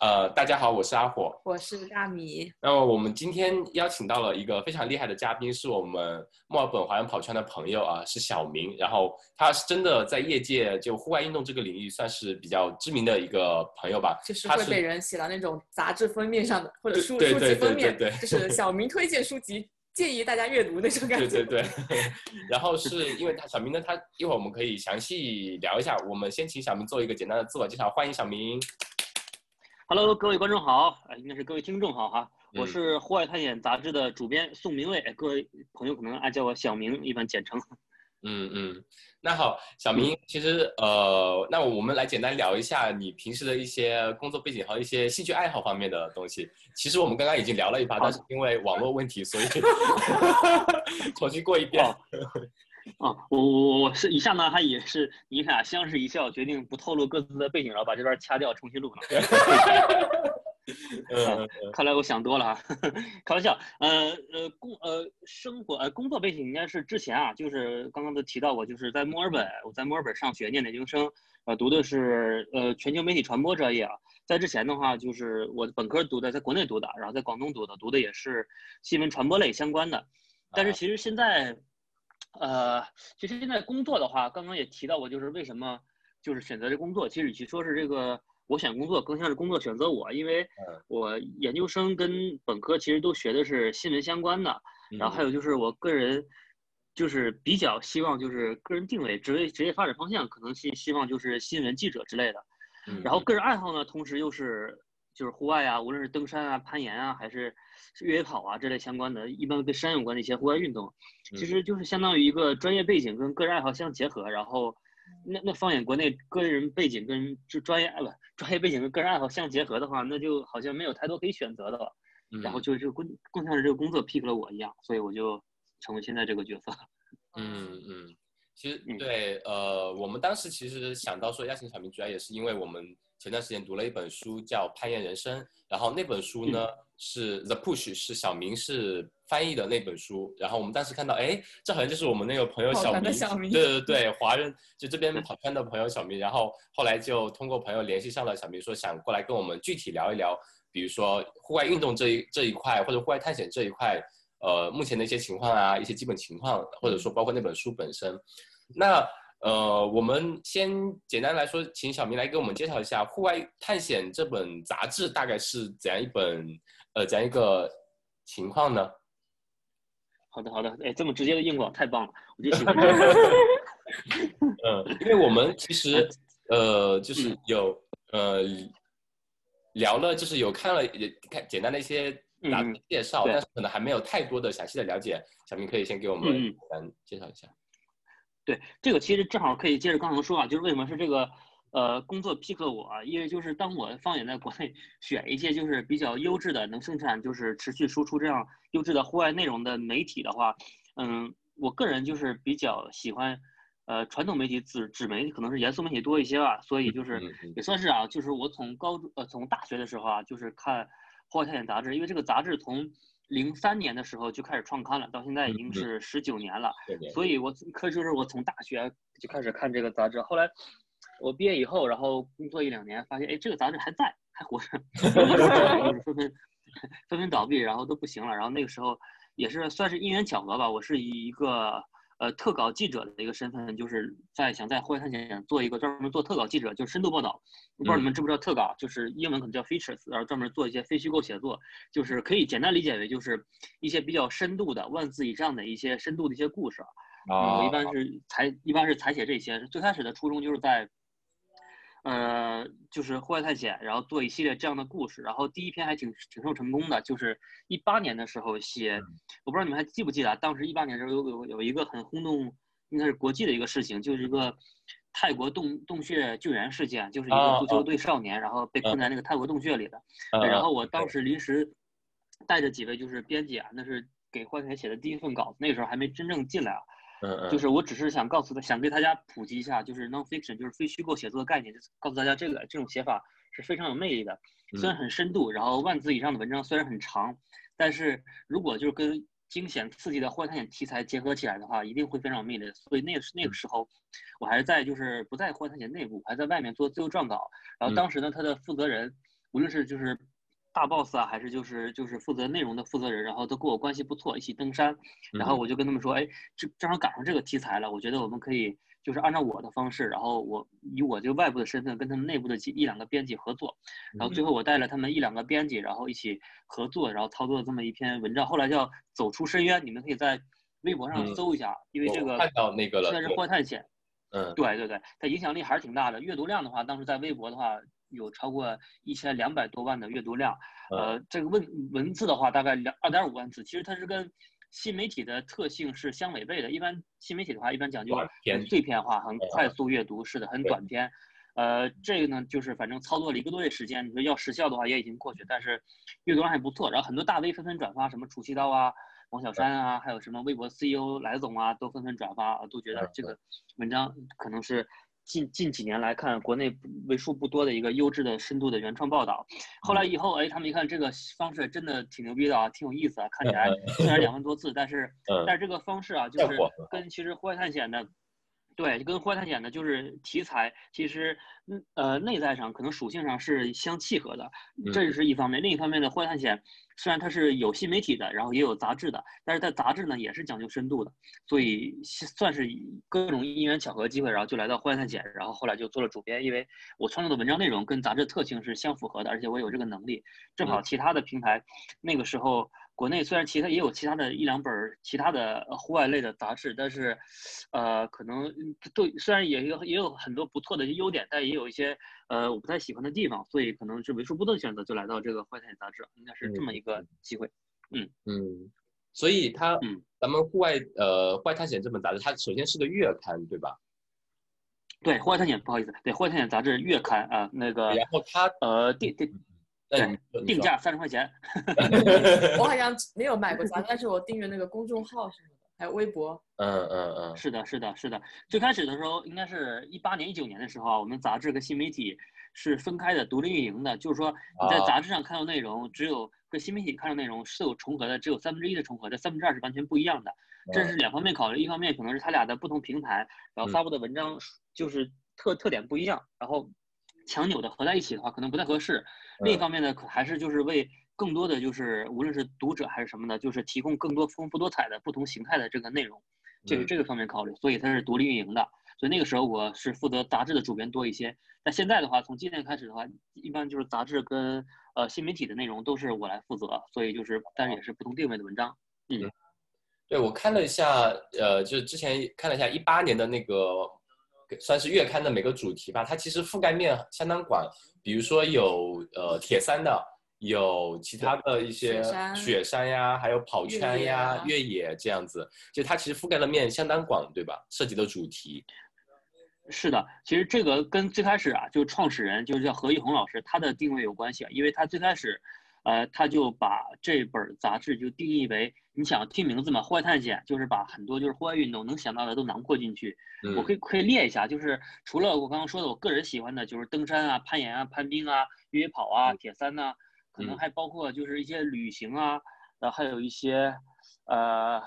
呃，大家好，我是阿火，我是大米。那么我们今天邀请到了一个非常厉害的嘉宾，是我们墨尔本华人跑圈的朋友啊，是小明。然后他是真的在业界就户外运动这个领域算是比较知名的一个朋友吧。就是会被人写到那种杂志封面上的，或者书书籍封面，对对对对就是小明推荐书籍，建议大家阅读那种感觉。对对对。然后是因为他小明呢，他一会儿我们可以详细聊一下。我们先请小明做一个简单的自我介绍，欢迎小明。Hello，各位观众好，呃，应该是各位听众好哈，我嗯是《户外探险》杂志的主编宋明卫，哎各位朋友可能爱叫我小明，一般简称。嗯嗯，那好，小明，其实呃，那我们来简单聊一下你平时的一些工作背景和一些兴趣爱好方面的东西。其实我们刚刚已经聊了一把，但是因为网络问题，所以 重新过一遍。啊，我我我是以下呢，还也是你俩相视一笑，决定不透露各自的背景，然后把这段掐掉，重新录呢。嗯，看来我想多了啊，开玩笑。呃呃，工呃生活呃工作背景应该是之前啊，就是刚刚都提到过，就是在墨尔本，我在墨尔本上学念研究生，呃读的是呃全球媒体传播专业啊。在之前的话，就是我本科读的，在国内读的，然后在广东读的，读的也是新闻传播类相关的。但是其实现在，呃，其实现在工作的话，刚刚也提到过，就是为什么就是选择这工作，其实与其说是这个我选工作，更像是工作选择我，因为嗯。我研究生跟本科其实都学的是新闻相关的，然后还有就是我个人就是比较希望就是个人定位职位职业发展方向，可能希希望就是新闻记者之类的。嗯。然后个人爱好呢，同时又是就是户外啊，无论是登山啊、攀岩啊，还是越野跑啊这类相关的，一般跟山有关的一些户外运动，其实就是相当于一个专业背景跟个人爱好相结合。然后，那那放眼国内个人背景跟就专业啊不专业背景跟个人爱好相结合的话，那就好像没有太多可以选择的了。嗯然后就这个工更像是这个工作 pick 了我一样，所以我就成为现在这个角色。嗯嗯，其实嗯对，呃，我们当时其实想到说邀请小明，主要也是因为我们前段时间读了一本书叫《攀岩人生》，然后那本书呢、嗯。是 The Push，是小明是翻译的那本书，然后我们当时看到，哎，这好像就是我们那个朋友小明对对对，华人就这边跑圈的朋友小明，然后后来就通过朋友联系上了小明，说想过来跟我们具体聊一聊，比如说户外运动这一这一块，或者户外探险这一块，呃，目前的一些情况啊，一些基本情况，或者说包括那本书本身。那呃，我们先简单来说，请小明来给我们介绍一下《户外探险》这本杂志大概是怎样一本呃怎样一个情况呢？好的好的，哎，这么直接的硬广太棒了，我就喜欢这个。嗯，因为我们其实呃就是嗯有呃聊了，就是有看了也看简单的一些杂志介绍，对但是可能还没有太多的详细的了解。小明可以先给我们简单介绍一下。对，这个其实正好可以接着刚才说啊，就是为什么是这个呃工作 pick 了我啊，因为就是当我放眼在国内选一些就是比较优质的能生产就是持续输出这样优质的户外内容的媒体的话，嗯，我个人就是比较喜欢呃传统媒体纸纸媒可能是严肃媒体多一些吧，所以就是也算是啊，就是我从高中呃从大学的时候啊，就是看《户外探险》杂志，因为这个杂志从零三年的时候就开始创刊了，到现在已经是十九年了。对对。所以我可就是我从大学就开始看这个杂志，后来我毕业以后，然后工作一两年，发现哎这个杂志还在，还活着，就是纷纷 纷纷倒闭，然后都不行了。然后那个时候也是算是因缘巧合吧，我是以一个呃特稿记者的一个身份，就是在想在户外探险做一个专门做特稿记者，就是深度报道。不知道你们知不知道特稿，就是英文可能叫 features，然后专门做一些非虚构写作，就是可以简单理解为就是一些比较深度的万字以上的一些深度的一些故事。啊我一般是采一般是采写这些。最开始的初衷就是在，呃，就是户外探险，然后做一系列这样的故事。然后第一篇还挺挺受成功的，就是一八年的时候写，我不知道你们还记不记得啊，当时一八年的时候有有有一个很轰动，应该是国际的一个事情，就是一个泰国洞洞穴救援事件，就是一啊个足球队少年，然后被困在那个泰国洞穴里的。呃然后我当时临时带着几位就是编辑啊，那是给户外探险写的第一份稿子，那个时候还没真正进来啊。嗯嗯，就是我只是想告诉他，想给大家普及一下，就是 nonfiction，就是非虚构写作的概念，就是告诉大家这个这种写法是非常有魅力的，虽然很深度，然后万字以上的文章虽然很长，但是如果就是跟惊险刺激的户外探险题材结合起来的话，一定会非常有魅力。所以那个时那个时候，我还是在就是不在户外探险内部，还在外面做自由撰稿。然后当时呢，他的负责人无论是就是大 boss 啊，还是就是就是负责内容的负责人，然后都跟我关系不错，一起登山。然后我就跟他们说，哎，这正好赶上这个题材了，我觉得我们可以就是按照我的方式，然后我以我这个外部的身份跟他们内部的几一两个编辑合作，然后最后我带了他们一两个编辑，然后一起合作，然后操作这么一篇文章，后来叫走出深渊，你们可以在微博上嗯搜一下，因为这个看到那个了现在是对户外探险。嗯对对对，它影响力还是挺大的。阅读量的话，当时在微博的话有超过一千两百多万的阅读量。嗯呃，这个文文字的话大概两二点五万字，其实它是跟新媒体的特性是相违背的。一般新媒体的话，一般讲究很碎片化，很嗯快速阅读，是的，很短篇。呃，这个呢，就是反正操作了一个多月时间，你说要时效的话也已经过去，但是阅读量还不错。然后很多大 V 纷纷转发，什么楚西刀啊、王小山啊，还有什么微博 CEO 来总啊，都纷纷转发，都觉得嗯这个文章可能是近近几年来看国内为数不多的一个优质的深度的原创报道。后来以后，哎，他们一看这个方式真的挺牛逼的啊，挺有意思啊，看起来虽然两 万多字，但是嗯但是这个方式啊，就是跟其实户外探险的。对，跟户外探险的就是题材，其实，嗯呃，内在上可能属性上是相契合的，这是一方面。另一方面呢，户外探险虽然它是有新媒体的，然后也有杂志的，但是在杂志呢也是讲究深度的，所以算是各种因缘巧合机会，然后就来到户外探险，然后后来就做了主编，因为我创作的文章内容跟杂志特性是相符合的，而且我有这个能力。正好其他的平台那个时候。国内虽然其他也有其他的一两本其他的户外类的杂志，但是，呃，可能对虽然也有也有很多不错的优点，但也有一些呃我不太喜欢的地方，所以可能是为数不多的选择就来到这个户外探险杂志，应该是这么一个机会。嗯嗯，所以它嗯，咱们户外呃户外探险这本杂志，它首先是个月刊，对吧？对，户外探险不好意思，对户外探险杂志月刊啊、那个然后它呃定定哎对定价三十块钱，我好像没有买过杂志，但是我订阅那个公众号什么的，还有微博。嗯嗯嗯是的，是的，是的。最开始的时候，应该是一八年、一九年的时候啊，我们杂志跟新媒体是分开的、独立运营的。就是说，你在啊杂志上看到内容，只有跟新媒体看到内容是有重合的，只有三分之一的重合，这三分之二是完全不一样的。这是两方面考虑，一方面可能是它俩的不同平台，然后发布的文章就是特特点不一样，然后强扭的合在一起的话，可能不太合适。另一方面呢，可还是就是为更多的就是无论是读者还是什么的，就是提供更多丰富多彩的不同形态的这个内容，这是嗯这个方面考虑，所以它是独立运营的。所以那个时候我是负责杂志的主编多一些，但现在的话，从今年开始的话，一般就是杂志跟呃新媒体的内容都是我来负责，所以就是但是也是不同定位的文章。嗯对，我看了一下，呃，就是之前看了一下一八年的那个，算是月刊的每个主题吧，它其实覆盖面相当广，比如说有呃铁三的，有其他的一些雪山呀，还有跑圈呀、野啊越野这样子，就它其实覆盖的面相当广，对吧？涉及的主题，是的，其实这个跟最开始啊，就创始人就是叫何一红老师，他的定位有关系啊，因为他最开始，呃，他就把这本杂志就定义为，你想听名字嘛，户外探险，就是把很多就是户外运动能想到的都囊括进去。我可以，可以列一下，就是除了我刚刚说的我个人喜欢的，就是登山啊、攀岩啊、攀冰啊、越野跑啊、铁三呐、可能嗯。还包括就是一些旅行啊，然后还有一些，呃，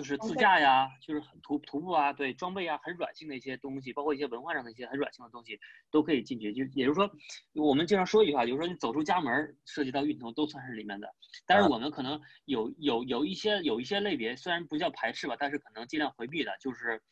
就是自驾呀，就是很徒徒步啊，对装备啊，很软性的一些东西，包括一些文化上的一些很软性的东西都可以进去。就也就是说，我们经常说一句话，就是说你走出家门，涉及到运动都算是里面的。但是啊我们可能有有有一些有一些类别，虽然不叫排斥吧，但是可能尽量回避的，就是，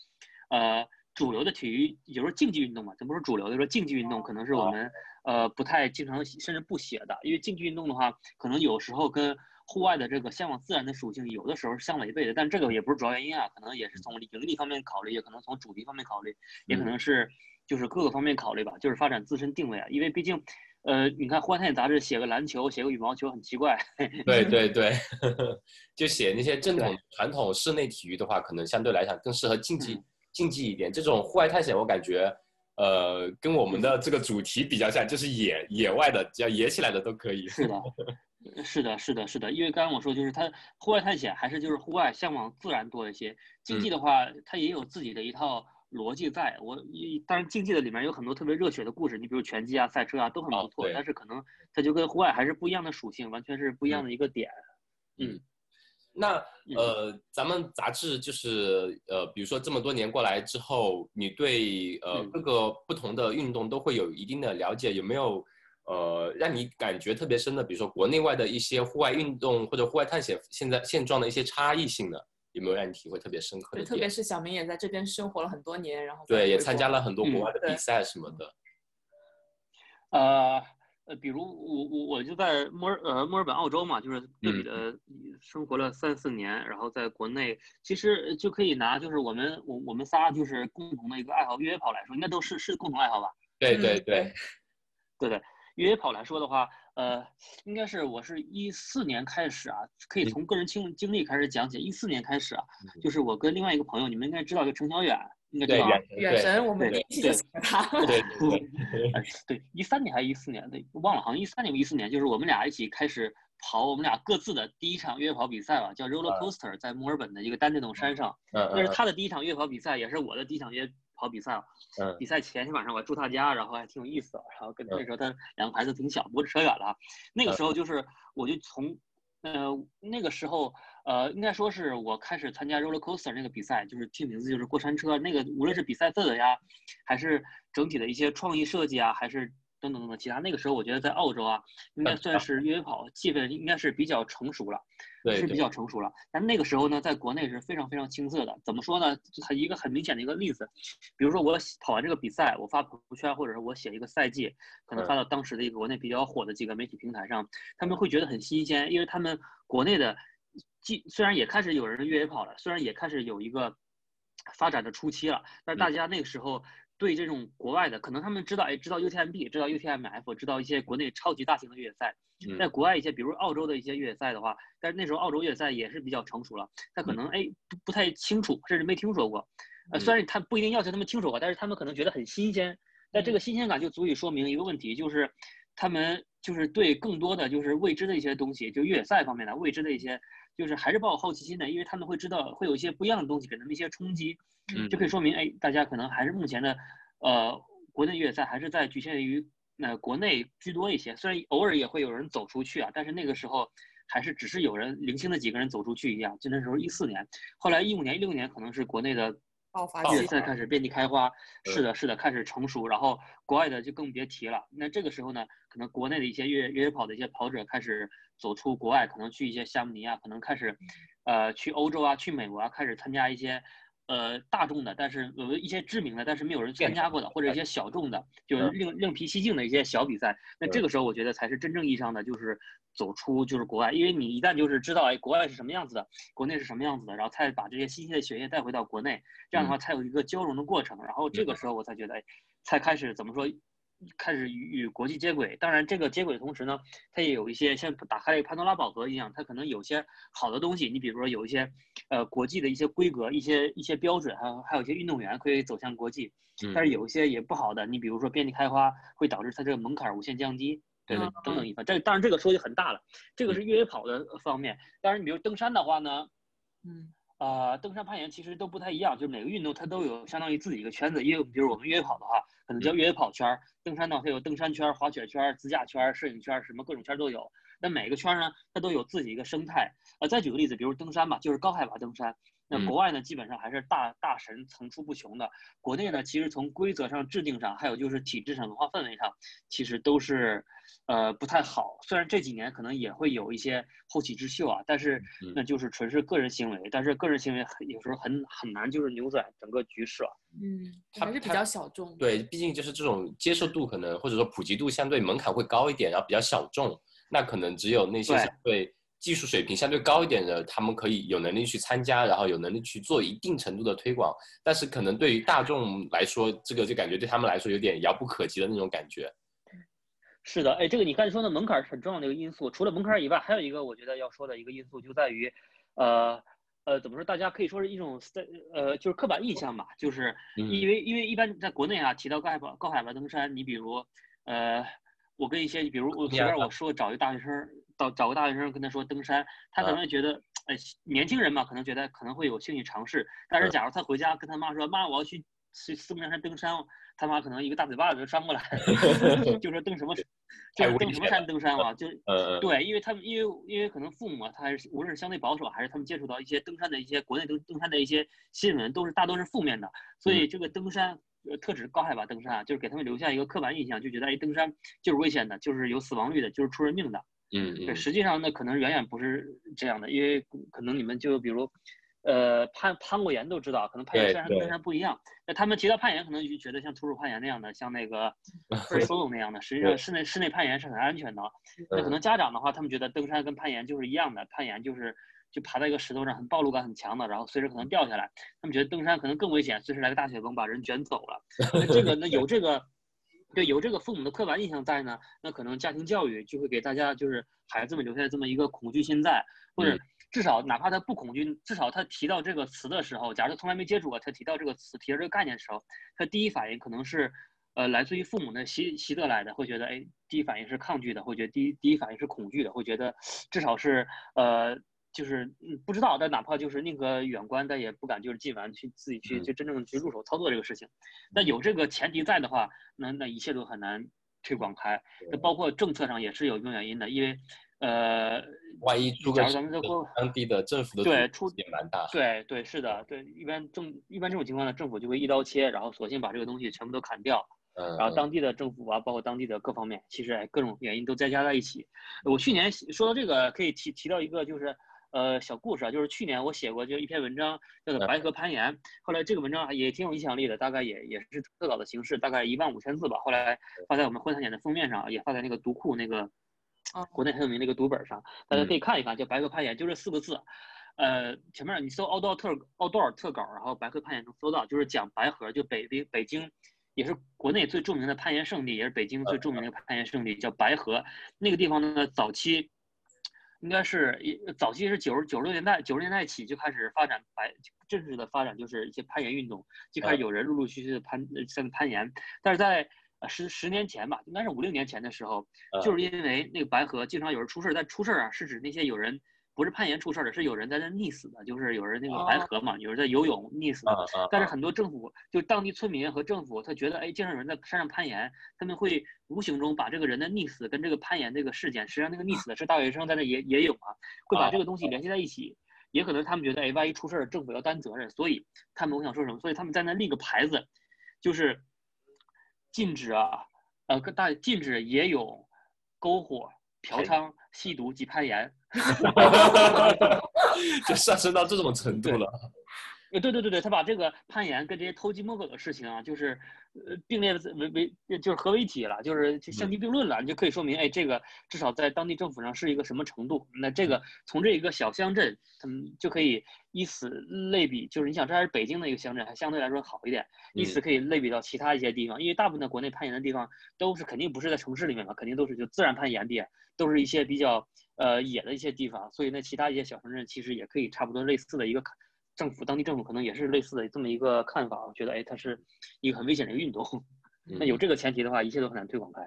呃，主流的体育，也就是竞技运动嘛，咱不说主流的，说竞技运动可能是我们呃不太经常甚至不写的，因为竞技运动的话，可能有时候跟户外的这个向往自然的属性，有的时候是相违背的，但这个也不是主要原因啊，可能也是从盈利方面考虑，也可能从主题方面考虑，也可能是就是各个方面考虑吧，就是发展自身定位啊，因为毕竟。呃，你看《户外探险》杂志写个篮球，写个羽毛球很奇怪，对对 对，就写那些正统传统室内体育的话，可能相对来讲更适合竞技嗯竞技一点。这种户外探险，我感觉。呃，跟我们的这个主题比较像，就是野野外的，只要野起来的都可以。是的，是的，是的，是的，因为刚刚我说就是它户外探险还是就是户外向往自然多一些，竞技的话它也有自己的一套逻辑在。我一当然竞技的里面有很多特别热血的故事，你比如拳击啊、赛车啊都很不错，哦但。是可能它就跟户外还是不一样的属性，完全是不一样的一个点。嗯。那嗯。呃，咱们杂志就是呃，比如说这么多年过来之后，你对呃嗯。各个不同的运动都会有一定的了解，有没有呃，让你感觉特别深的，比如说国内外的一些户外运动或者户外探险现在现状的一些差异性的？有没有让你体会特别深刻的？特别是小明也在这边生活了很多年，然后对，也参加了很多国嗯外的比赛什么的。呃呃，比如我我我就在墨尔呃墨尔本澳洲嘛，就是对比的生活了三四年，然后在国内其实就可以拿就是我们我我们仨就是共同的一个爱好越野跑来说，应该都是是共同爱好吧？对嗯对对，对对，越野跑来说的话，呃，应该是我是一四年开始啊，可以嗯从个人经经历开始讲起。一四年开始啊，嗯就是我跟另外一个朋友，你们应该知道，就程小远，应该知对道啊。远远神，我们对一起就对喜欢他。对对对，哎，对，一三年还是一四年？对，忘了，好像一三年一四年，就是我们俩一起开始跑我们俩各自的第一场越野跑比赛吧，叫 Roller Coaster，在墨尔本的一个单电动山上。那是他的第一场越野跑比赛，也是我的第一场越野跑比赛了。嗯比赛前天晚上我住他家，然后还挺有意思的。然后跟嗯那时候他两个孩子挺小，不过扯远了啊。那个时候就是我就从呃那个时候呃应该说是我开始参加 roller coaster 那个比赛，就是听名字就是过山车。那个无论是比赛氛围啊，还是整体的一些创意设计啊，还是等等等等其他，那个时候我觉得在澳洲啊，应该算是越野跑气氛应该是比较成熟了。是比对对较成熟了。但那个时候呢，在国内是非常非常青涩的。怎么说呢？就它一个很明显的一个例子，比如说我跑完这个比赛，我发朋友圈，或者是我写一个赛季，可能发到当时的一个国内比较火的几个媒体平台上，他们会觉得很新鲜，因为他们国内的既虽然也开始有人越野跑了，虽然也开始有一个发展的初期了，但是大家那个时候。对这种国外的，可能他们知道，哎，知道 UTMB，知道 UTMF，知道一些国内超级大型的越野赛，嗯。在国外一些，比如澳洲的一些越野赛的话，但是那时候澳洲越野赛也是比较成熟了，他可能哎不不太清楚，甚至没听说过。呃，虽然他不一定要求他们听说过，但是他们可能觉得很新鲜。但这个新鲜感就足以说明一个问题，就是他们就是对更多的就是未知的一些东西，就越野赛方面的未知的一些，就是还是抱有好奇心的，因为他们会知道会有一些不一样的东西给他们一些冲击。嗯就可以说明，哎，大家可能还是目前的，呃，国内越野赛还是在局限于呃国内居多一些，虽然偶尔也会有人走出去啊，但是那个时候还是只是有人零星的几个人走出去一样。就那时候一四年，后来一五年、一六年可能是国内的爆发爆越野赛开始遍地开花，嗯是的，是的，开始成熟，然后国外的就更别提了。那这个时候呢，可能国内的一些越越野跑的一些跑者开始走出国外，可能去一些夏慕尼亚，可能开始，呃，去欧洲啊，去美国啊，开始参加一些。呃，大众的，但是有一些知名的，但是没有人参加过的，或者一些小众的，就是嗯另另辟蹊径的一些小比赛。那这个时候，我觉得才是真正意义上的，就是走出就是国外，因为你一旦就是知道，哎，国外是什么样子的，国内是什么样子的，然后再把这些新鲜的血液带回到国内，这样的话才有一个交融的过程。然后这个时候我才觉得，哎，才开始怎么说，开始与与国际接轨。当然，这个接轨的同时呢，它也有一些像打开了一个潘多拉宝盒一样，它可能有些好的东西。你比如说有一些呃国际的一些规格、一些一些标准，还有还有一些运动员可以走向国际。嗯但是有一些也不好的，你比如说遍地开花，会导致它这个门槛无限降低，对对嗯，等等一番。这当然这个说就很大了，这个是越野跑的方面。当然，你比如登山的话呢，嗯呃，登山攀岩其实都不太一样，就是每个运动它都有相当于自己一个圈子。因为比如我们越野跑的话，可能叫越野跑圈儿；登山的话，它有登山圈儿、滑雪圈儿、自驾圈儿、摄影圈儿，什么各种圈儿都有。那每个圈儿呢，它都有自己一个生态。呃，再举个例子，比如登山吧，就是高海拔登山。那嗯国外呢，基本上还是大大神层出不穷的。国内呢，其实从规则上、制定上，还有就是体制上、文化氛围上，其实都是，呃，不太好。虽然这几年可能也会有一些后起之秀啊，但是嗯那就是纯是个人行为。但是个人行为很有时候很很难就是扭转整个局势啊。嗯，还是比较小众。对，毕竟就是这种接受度可能或者说普及度相对门槛会高一点，然后比较小众，那可能只有那些对技术水平相对高一点的，他们可以有能力去参加，然后有能力去做一定程度的推广。但是可能对于大众来说，这个就感觉对他们来说有点遥不可及的那种感觉。是的，哎，这个你刚才说的门槛是很重要的一个因素。除了门槛以外，还有一个我觉得要说的一个因素就在于，呃呃，怎么说？大家可以说是一种呃，就是刻板印象吧，就是嗯因为因为一般在国内啊，提到高海拔高海拔登山，你比如呃，我跟一些比如我随便我说找一个大学生，找找个大学生跟他说登山，他可能觉得，哎，年轻人嘛，可能觉得可能会有兴趣尝试。但是假如他回家跟他妈说，妈，我要去去四姑娘山登山，他妈可能一个大嘴巴子就扇过来，就说登什么，就是登什么山登山嘛，就。呃，对，因为他们因为因为可能父母啊，他还是无论是相对保守，还是他们接触到一些登山的一些国内登登山的一些新闻，都是大多是负面的，所以这个登山呃特指高海拔登山啊，就是给他们留下一个刻板印象，就觉得哎登山就是危险的，就是有死亡率的，就是出人命的。对，嗯嗯实际上呢，可能远远不是这样的，因为可能你们就比如，呃，攀攀过岩都知道，可能攀岩对虽然跟登山不一样，那他们提到攀岩，可能就觉得像徒手攀岩那样的，像那个 像 solo 那样的，实际上室内室内攀岩是很安全的。那可嗯能家长的话，他们觉得登山跟攀岩就是一样的，攀岩就是就爬在一个石头上，很暴露感很强的，然后随时可能掉下来。他们觉得登山可能更危险，随时来个大雪崩把人卷走了。那这个那有这个。对，有这个父母的刻板印象在呢，那可能家庭教育就会给大家就是孩子们留下这么一个恐惧心在，或者嗯至少哪怕他不恐惧，至少他提到这个词的时候，假如他从来没接触过，他提到这个词，提到这个概念的时候，他第一反应可能是，呃，来自于父母的习习得来的，会觉得，哎，第一反应是抗拒的，会觉得第一第一反应是恐惧的，会觉得至少是呃。就是嗯不知道，但哪怕就是宁可远观，但也不敢就是近完去自己去去真正去入手操作这个事情。那有这个前提在的话，那那一切都很难推广开。那包括政策上也是有一定原因的，因为呃，万一出个假如咱们在国当地的政府的对出也蛮大。对对是的，对一般政一般这种情况呢，政府就会一刀切，然后索性把这个东西全部都砍掉。嗯，然后当地的政府啊，包括当地的各方面，其实哎各种原因都再加在一起。我去年说到这个，可以提提到一个就是呃小故事啊，就是去年我写过就一篇文章叫做《白河攀岩》，后来这个文章也挺有影响力的，大概也也是特稿的形式，大概一万五千字吧。后来发在我们婚探险的封面上，也发在那个读库那个哦国内很有名的一个读本上，大家可以看一看，叫《白河攀岩》，就这四个字。呃，前面你搜 outdoor 特 outdoor 特稿，然后白河攀岩能搜到，就是讲白河，就北北北京，也是国内最著名的攀岩圣地，也是北京最著名的一个攀岩圣地，叫白河。那个地方呢，早期应该是一早期是九十九十年代九十年代起就开始发展白正式的发展，就是一些攀岩运动，就开始有人陆陆续续的攀呃在攀岩，但是在呃十十年前吧，应该是五六年前的时候，嗯就是因为那个白河经常有人出事儿，但出事儿啊是指那些有人不是攀岩出事儿的，是有人在那溺死的，就是有人那个白河嘛，有人在游泳溺死的。但是很多政府，就当地村民和政府，他觉得，哎，经常有人在山上攀岩，他们会无形中把这个人的溺死跟这个攀岩这个事件，实际上那个溺死的是大学生在那野野泳啊，会把这个东西联系在一起。也可能他们觉得，哎，万一出事儿，政府要担责任，所以他们我想说什么？所以他们在那立个牌子，就是禁止啊，呃，跟大禁止野泳、篝火、嫖娼、吸毒及攀岩。就上升到这种程度了。呃，对对对对，他把这个攀岩跟这些偷鸡摸狗的事情啊，就是呃并列为为就是合为一体了，就是就相提并论了，你就可以说明，哎，这个至少在当地政府上是一个什么程度？那这个从这一个小乡镇，他们就可以以此类比，就是你想这还是北京的一个乡镇，还相对来说好一点，以此可以类比到其他一些地方，因为大部分的国内攀岩的地方都是肯定不是在城市里面嘛，肯定都是就自然攀岩地，都是一些比较呃野的一些地方，所以那其他一些小城镇其实也可以差不多类似的一个。政府当地政府可能也是类似的这么一个看法，我觉得哎，它是一个很危险的一个运动。那有这个前提的话，一切都很难推广开。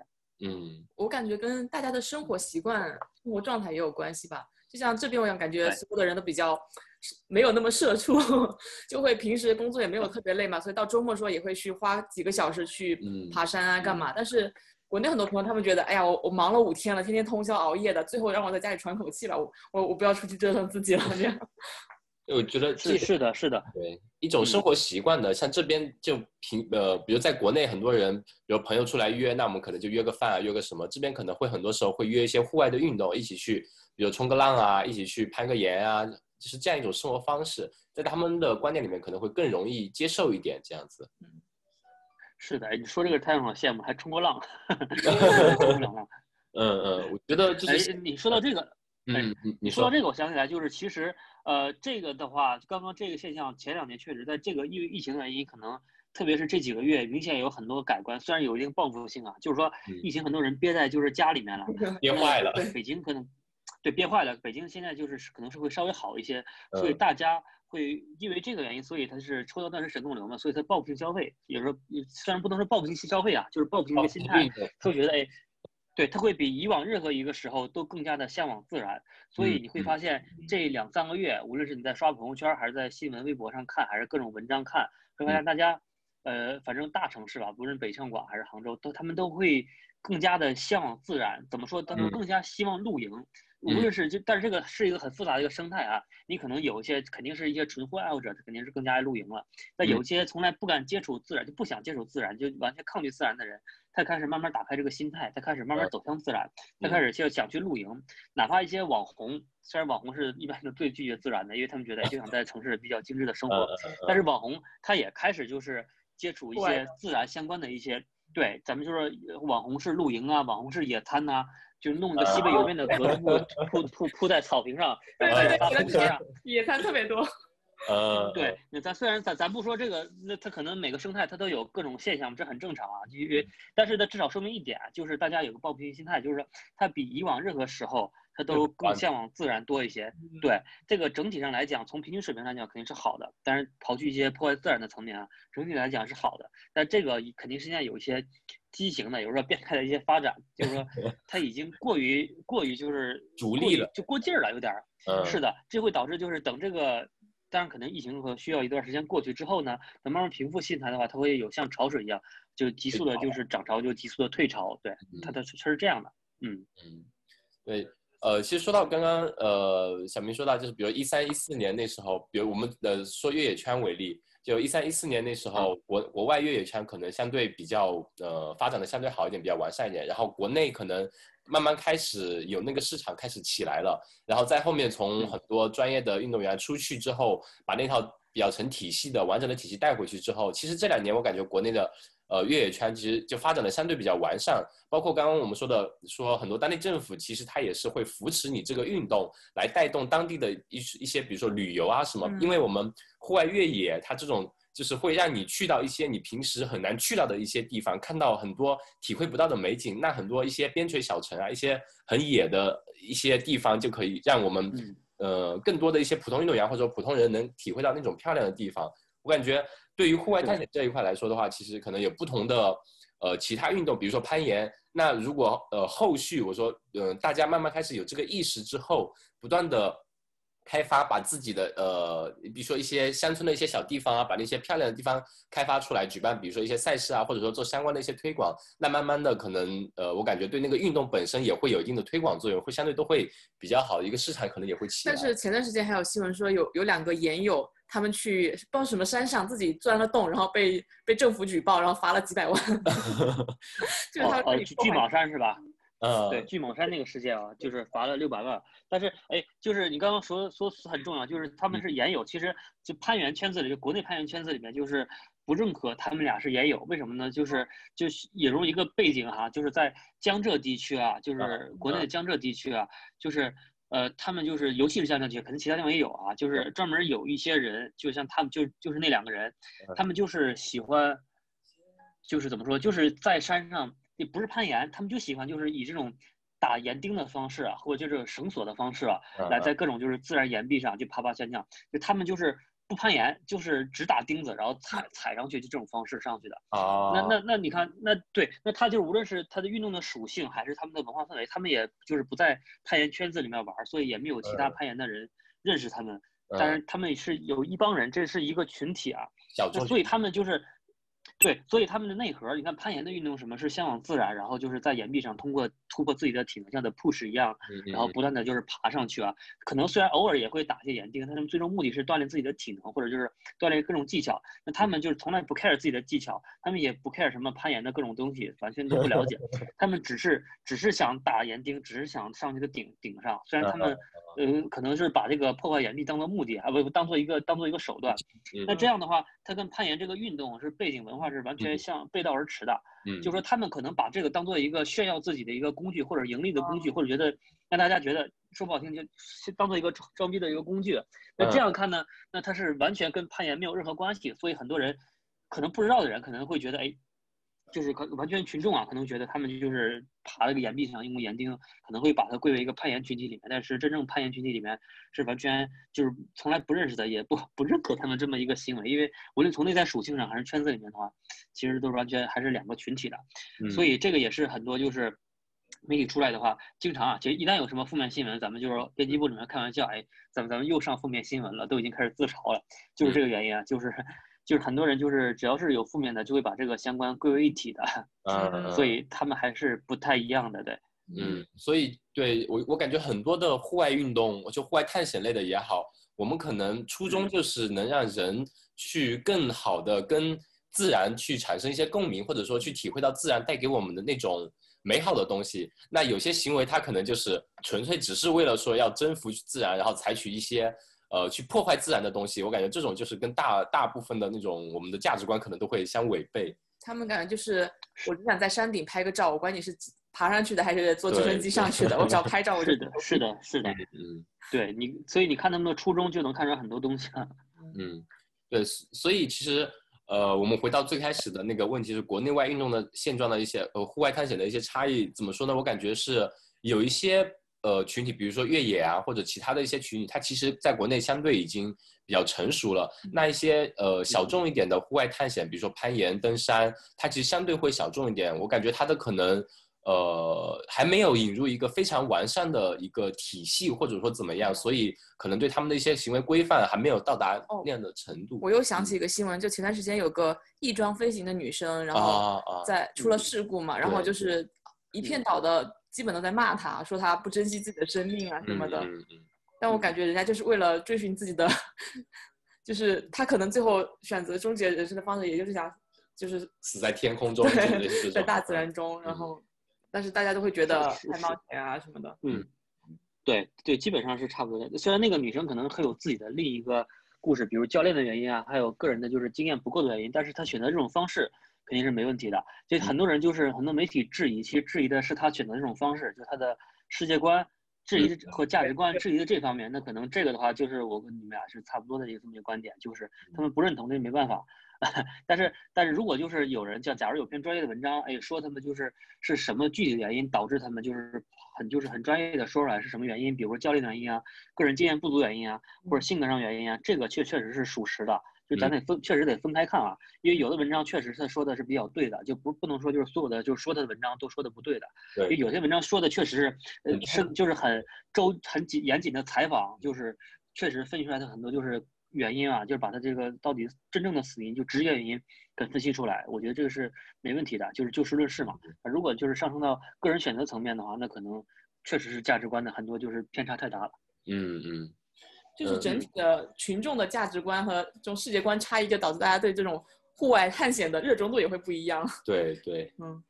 嗯我感觉跟大家的生活习惯、生活状态也有关系吧。就像这边，我想感觉所有的人都比较没有那么社畜，就会平时工作也没有特别累嘛，所以到周末的时候也会去花几个小时去嗯爬山啊，干嘛？但是国内很多朋友他们觉得，哎呀，我我忙了五天了，天天通宵熬夜的，最后让我在家里喘口气吧，我我我不要出去折腾自己了，这样。我觉得是是的，是的，对一种生活习惯的，像这边就平呃，比如在国内很多人，比如朋友出来约，那我们可能就约个饭啊，约个什么。这边可能会很多时候会约一些户外的运动，一起去，比如冲个浪啊，一起去攀个岩啊，就是这样一种生活方式，在他们的观念里面可能会更容易接受一点这样子。是的。哎你说这个太让我羡慕，还冲过浪，冲过两浪。嗯嗯，我觉得就哎是，你说到这个，嗯，你你说说。到，这个，我想起来，就是其实，呃，这个的话，刚刚这个现象，前两年确实在这个疫疫情的原因，可能特别是这几个月，明显有很多改观，虽然有一定报复性啊，就是说嗯。疫情很多人憋在就是家里面了，憋坏了，北京可能对憋坏了，北京现在就是可能是会稍微好一些，所以嗯。大家会因为这个原因，所以它是抽到断食神动流嘛，所以它报复性消费，有时候虽然不能说报复性消费啊，就是报复性的心态，会觉得哎，对他会比以往任何一个时候都更加的向往自然，所以嗯你会发现这两三个月，无论是你在刷朋友圈，还是在新闻微博上看，还是各种文章看，会发现大家。呃，反正大城市吧，无论北上广还是杭州，都他们都会更加的向往自然。怎么说？他们嗯更加希望露营。无论是就，但是这个是一个很复杂的一个生态啊。你可能有一些肯定是一些纯户外爱好者，他肯定是更加爱露营了。但有嗯些从来不敢接触自然，就不想接触自然，就完全抗拒自然的人，他开始慢慢打开这个心态，他开始慢慢嗯走向自然，他嗯开始就想去露营。哪怕一些网红，虽然网红是一般都最拒绝自然的，因为他们觉得哎就想在城市比较精致的生活，嗯但是网红他也开始就是接触一些自然相关的一些，对，咱们就说呃网红是露营啊，网红是野餐呐、就弄一个西北莜面的格子布铺铺铺在草坪上，然后对对对。野餐特别多。呃，对，那咱虽然咱咱不说这个，那它可能每个生态它都有各种现象，这很正常啊。因为但是它至少说明一点，就是大家有个抱平心态，就是它比以往任何时候它都更向往自然多一些。对这个整体上来讲，从平均水平来讲肯定是好的，但是刨去一些破坏自然的层面啊，整体来讲是好的。但这个肯定是现在有一些畸形的，有时候变态的一些发展，就是说 它已经过于过于就是过于逐利了就过劲儿了，有点儿。嗯是的，这会导致就是等这个，当然可能疫情和需要一段时间过去之后呢，等慢慢平复心态的话，它会有像潮水一样，就急速的就是涨潮，就急速的退潮。对，它的它是这样的。嗯嗯，对，呃，其实说到刚刚，呃，小明说到就是，比如一三一四年那时候，比如我们呃说越野圈为例，就一三一四年那时候，国国外越野圈可能相对比较呃发展的相对好一点，比较完善一点，然后国内可能慢慢开始有那个市场开始起来了，然后在后面从嗯很多专业的运动员出去之后，把那套比较成体系的完整的体系带回去之后，其实这两年我感觉国内的。呃，越野圈其实就发展的相对比较完善，包括刚刚我们说的，说很多当地政府其实它也是会扶持你这个运动，来带动当地的一一些，比如说旅游啊什么，嗯因为我们户外越野它这种就是会让你去到一些你平时很难去到的一些地方，看到很多体会不到的美景。那很多一些边陲小城啊，一些很野的一些地方，就可以让我们嗯呃更多的一些普通运动员或者普通人能体会到那种漂亮的地方。我感觉对于户外探险这一块来说的话，其实可能有不同的呃其他运动，比如说攀岩。那如果呃后续我说呃大家慢慢开始有这个意识之后，不断的开发，把自己的呃比如说一些乡村的一些小地方啊，把那些漂亮的地方开发出来，举办比如说一些赛事啊，或者说做相关的一些推广，那慢慢的可能呃我感觉对那个运动本身也会有一定的推广作用，会相对都会比较好的，一个市场可能也会起来。但是前段时间还有新闻说有有两个研友，他们去不知道什么山上自己钻了洞，然后被被政府举报，然后罚了几百万。就是他哦巨巨蟒山是吧？呃对，巨蟒山那个事件啊，就是罚了六百万。但是，哎，就是你刚刚说说词很重要，就是他们是研友。其实，就攀岩圈子里，就国内攀岩圈子里面，就是不认可他们俩是研友。为什么呢？就是就是引入一个背景哈，就是在江浙地区啊，就是国内的江浙地区啊，就是呃，他们就是尤其是江浙地区，可能其他地方也有啊，就是专门有一些人，就像他们就就是那两个人，他们就是喜欢，就是怎么说，就是在山上。也不是攀岩，他们就喜欢就是以这种打岩钉的方式啊，或者就是绳索的方式啊，来在各种就是自然岩壁上就爬爬下降。就他们就是不攀岩，就是只打钉子，然后踩踩上去，就这种方式上去的。啊，那那那你看，那对，那他就是无论是他的运动的属性，还是他们的文化氛围，他们也就是不在攀岩圈子里面玩，所以也没有其他攀岩的人认识他们。但是他们是有一帮人，这是一个群体啊。所以他们就是。对，所以他们的内核，你看攀岩的运动，什么是向往自然，然后就是在岩壁上通过突破自己的体能，像的 push 一样，然后不断的就是爬上去啊。可能虽然偶尔也会打些岩钉，但他们最终目的是锻炼自己的体能，或者就是锻炼各种技巧。那他们就是从来不 care 自己的技巧，他们也不 care 什么攀岩的各种东西，完全都不了解。他们只是只是想打岩钉，只是想上这个顶顶上。虽然他们 呃可能是把这个破坏岩壁当做目的啊，不不当做一个当做一个手段。那这样的话，它跟攀岩这个运动是背景文化是完全相背道而驰的。嗯，就说他们可能把这个当做一个炫耀自己的一个工具，或者盈利的工具，或者觉得让大家觉得说不好听就当做一个装逼的一个工具。那这样看呢，那它是完全跟攀岩没有任何关系。所以很多人可能不知道的人可能会觉得，哎。就是可完全群众啊，可能觉得他们就是爬那个岩壁上用岩钉，可能会把它归为一个攀岩群体里面。但是真正攀岩群体里面是完全就是从来不认识的，也不不认可他们这么一个行为。因为无论从内在属性上还是圈子里面的话，其实都是完全还是两个群体的。嗯所以这个也是很多就是媒体出来的话，经常啊，其实一旦有什么负面新闻，咱们就是编辑部里面开玩笑，哎，咱们咱们又上负面新闻了，都已经开始自嘲了，就是这个原因啊，就是就是很多人就是只要是有负面的，就会把这个相关归为一体的，嗯，所以他们还是不太一样的，对。嗯，所以对我我感觉很多的户外运动，就户外探险类的也好，我们可能初衷就是能让人去更好的跟自然去产生一些共鸣，或者说去体会到自然带给我们的那种美好的东西。那有些行为它可能就是纯粹只是为了说要征服自然，然后采取一些呃去破坏自然的东西。我感觉这种就是跟大大部分的那种我们的价值观可能都会相违背。他们感觉就是我只想在山顶拍个照，我管你是。爬上去的还是坐直升机上去的？我 只要拍照，我是的，是的，是的，嗯，对你，所以你看他们的初衷，就能看出很多东西了。嗯，对，所以其实，呃，我们回到最开始的那个问题，是国内外运动的现状的一些，呃，户外探险的一些差异，怎么说呢？我感觉是有一些呃群体，比如说越野啊，或者其他的一些群体，它其实在国内相对已经比较成熟了。那一些呃小众一点的户外探险，比如说攀岩、登山，它其实相对会小众一点。我感觉它的可能。呃，还没有引入一个非常完善的一个体系，或者说怎么样，所以可能对他们的一些行为规范还没有到达那样的程度。我又想起一个新闻，就前段时间有个翼装飞行的女生，然后在出了事故嘛，然后就是一片倒的基本都在骂他，说他不珍惜自己的生命啊什么的。但我感觉人家就是为了追寻自己的，就是他可能最后选择终结人生的方式，也就是想就是死在天空中，在大自然中，然后。但是大家都会觉得太冒险啊什么的。嗯，对对，基本上是差不多的。虽然那个女生可能还有自己的另一个故事，比如教练的原因啊，还有个人的就是经验不够的原因，但是她选择这种方式肯定是没问题的。就很多人就是很多媒体质疑，其实质疑的是他选择这种方式，就他的世界观质疑和价值观质疑的这方面。那可能这个的话，就是我跟你们俩是差不多的一个这么一个观点，就是他们不认同，那没办法。但是，但是如果就是有人叫，假如有篇专业的文章，哎，说他们就是是什么具体的原因导致他们就是很就是很专业的说出来是什么原因，比如说教练原因啊，个人经验不足原因啊，或者性格上原因啊，这个确确实是属实的，就咱得分，确实得分开看啊，因为有的文章确实他说的是比较对的，就不不能说就是所有的就是说他的文章都说的不对的，因为有些文章说的确实是，呃，是就是很周很紧严谨的采访，就是确实分析出来的很多就是。原因啊，就是把他这个到底真正的死因，就直接原因给分析出来，我觉得这个是没问题的，就是就事论事嘛。如果就是上升到个人选择层面的话，那可能确实是价值观的很多就是偏差太大了。嗯嗯，就是整体的群众的价值观和这种世界观差异，就导致大家对这种户外探险的热衷度也会不一样。对对，嗯，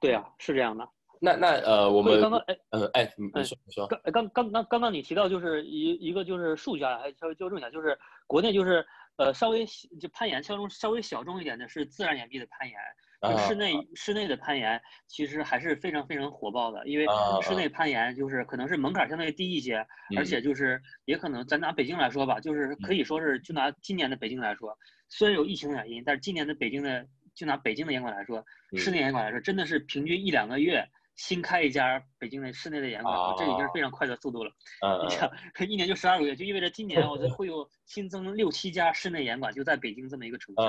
对啊，是这样的。那那呃，我们刚刚哎，嗯哎，你说你说，刚刚刚刚刚刚你提到就是一一个就是数据啊，还稍微纠正一下，就是国内就是呃稍微就攀岩稍中稍微小众一点的是自然岩壁的攀岩，就室内室内的攀岩其实还是非常非常火爆的，因为室内。攀岩就是可能是门槛相对低一些，而且就是也可能咱拿北京来说吧，就是可以说是就拿今年的北京来说，虽然有疫情原因，但是今年的北京的就拿北京的严管来说，室内严管来说，真的是平均一两个月。新开一家北京的室内的严管，这已经是非常快的速度了。你想，一年就十二个月，就意味着今年我觉得 会有新增六七家室内严管，就在北京这么一个城市。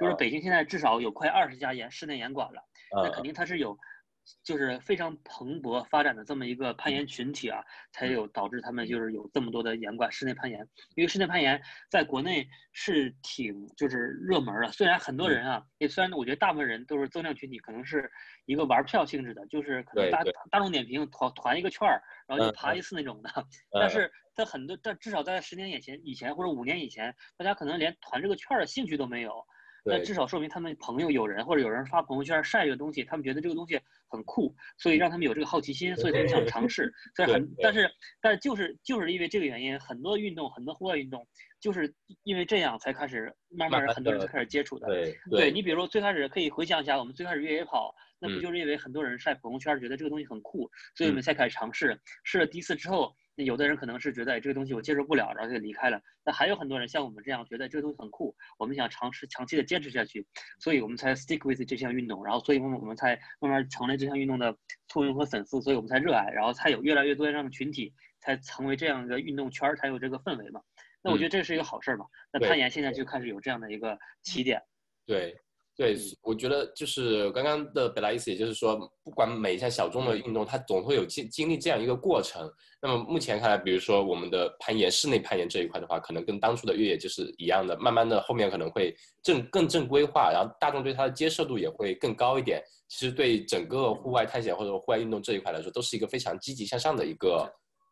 就是北京现在至少有快二十家严室内严管了，那肯定它是有。就是非常蓬勃发展的这么一个攀岩群体啊，才有导致他们就是有这么多的岩馆室内攀岩。因为室内攀岩在国内是挺就是热门的，虽然很多人啊，也虽然我觉得大部分人都是增量群体，可能是一个玩票性质的，就是可能大大众点评团团一个券儿，然后就爬一次那种的。但是在很多，但至少在十年以前以前或者五年以前，大家可能连团这个券的兴趣都没有。那至少说明他们朋友有人或者有人发朋友圈晒这个东西，他们觉得这个东西很酷，所以让他们有这个好奇心，所以他们想尝试。所以很，但是但是就是就是因为这个原因，很多运动，很多户外运动，就是因为这样才开始慢慢很多人才开始接触的。对，对你比如说最开始可以回想一下，我们最开始越野跑，那不就是因为很多人晒朋友圈，觉得这个东西很酷，所以我们才开始尝试。试了第一次之后。那有的人可能是觉得这个东西我接受不了，然后就离开了。那还有很多人像我们这样觉得这个东西很酷，我们想尝试长期的坚持下去，所以我们才 stick with 这项运动，然后所以我们我们才慢慢成了这项运动的簇拥和粉丝，所以我们才热爱，然后才有越来越多这样的群体，才成为这样一个运动圈儿，才有这个氛围嘛。那我觉得这是一个好事儿嘛。那攀岩现在就开始有这样的一个起点。对，对，我觉得就是刚刚的表达意思，也就是说，不管每一项小众的运动，它总会有经经历这样一个过程。那么目前看来，比如说我们的攀岩，室内攀岩这一块的话，可能跟当初的越野就是一样的。慢慢的，后面可能会正更正规化，然后大众对它的接受度也会更高一点。其实对整个户外探险或者户外运动这一块来说，都是一个非常积极向上的一个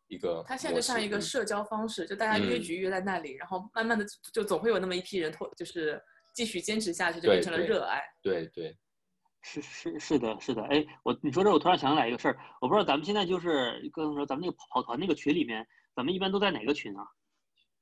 一个。它现在就像一个社交方式，就大家约局约在那里，然后慢慢的就总会有那么一批人，脱就是。继续坚持下去，就变成了热爱。对对，是是是的，是的。哎，我你说这，我突然想起来一个事儿，我不知道咱们现在就是刚才说咱们那个跑团那个群里面，咱们一般都在哪个群啊？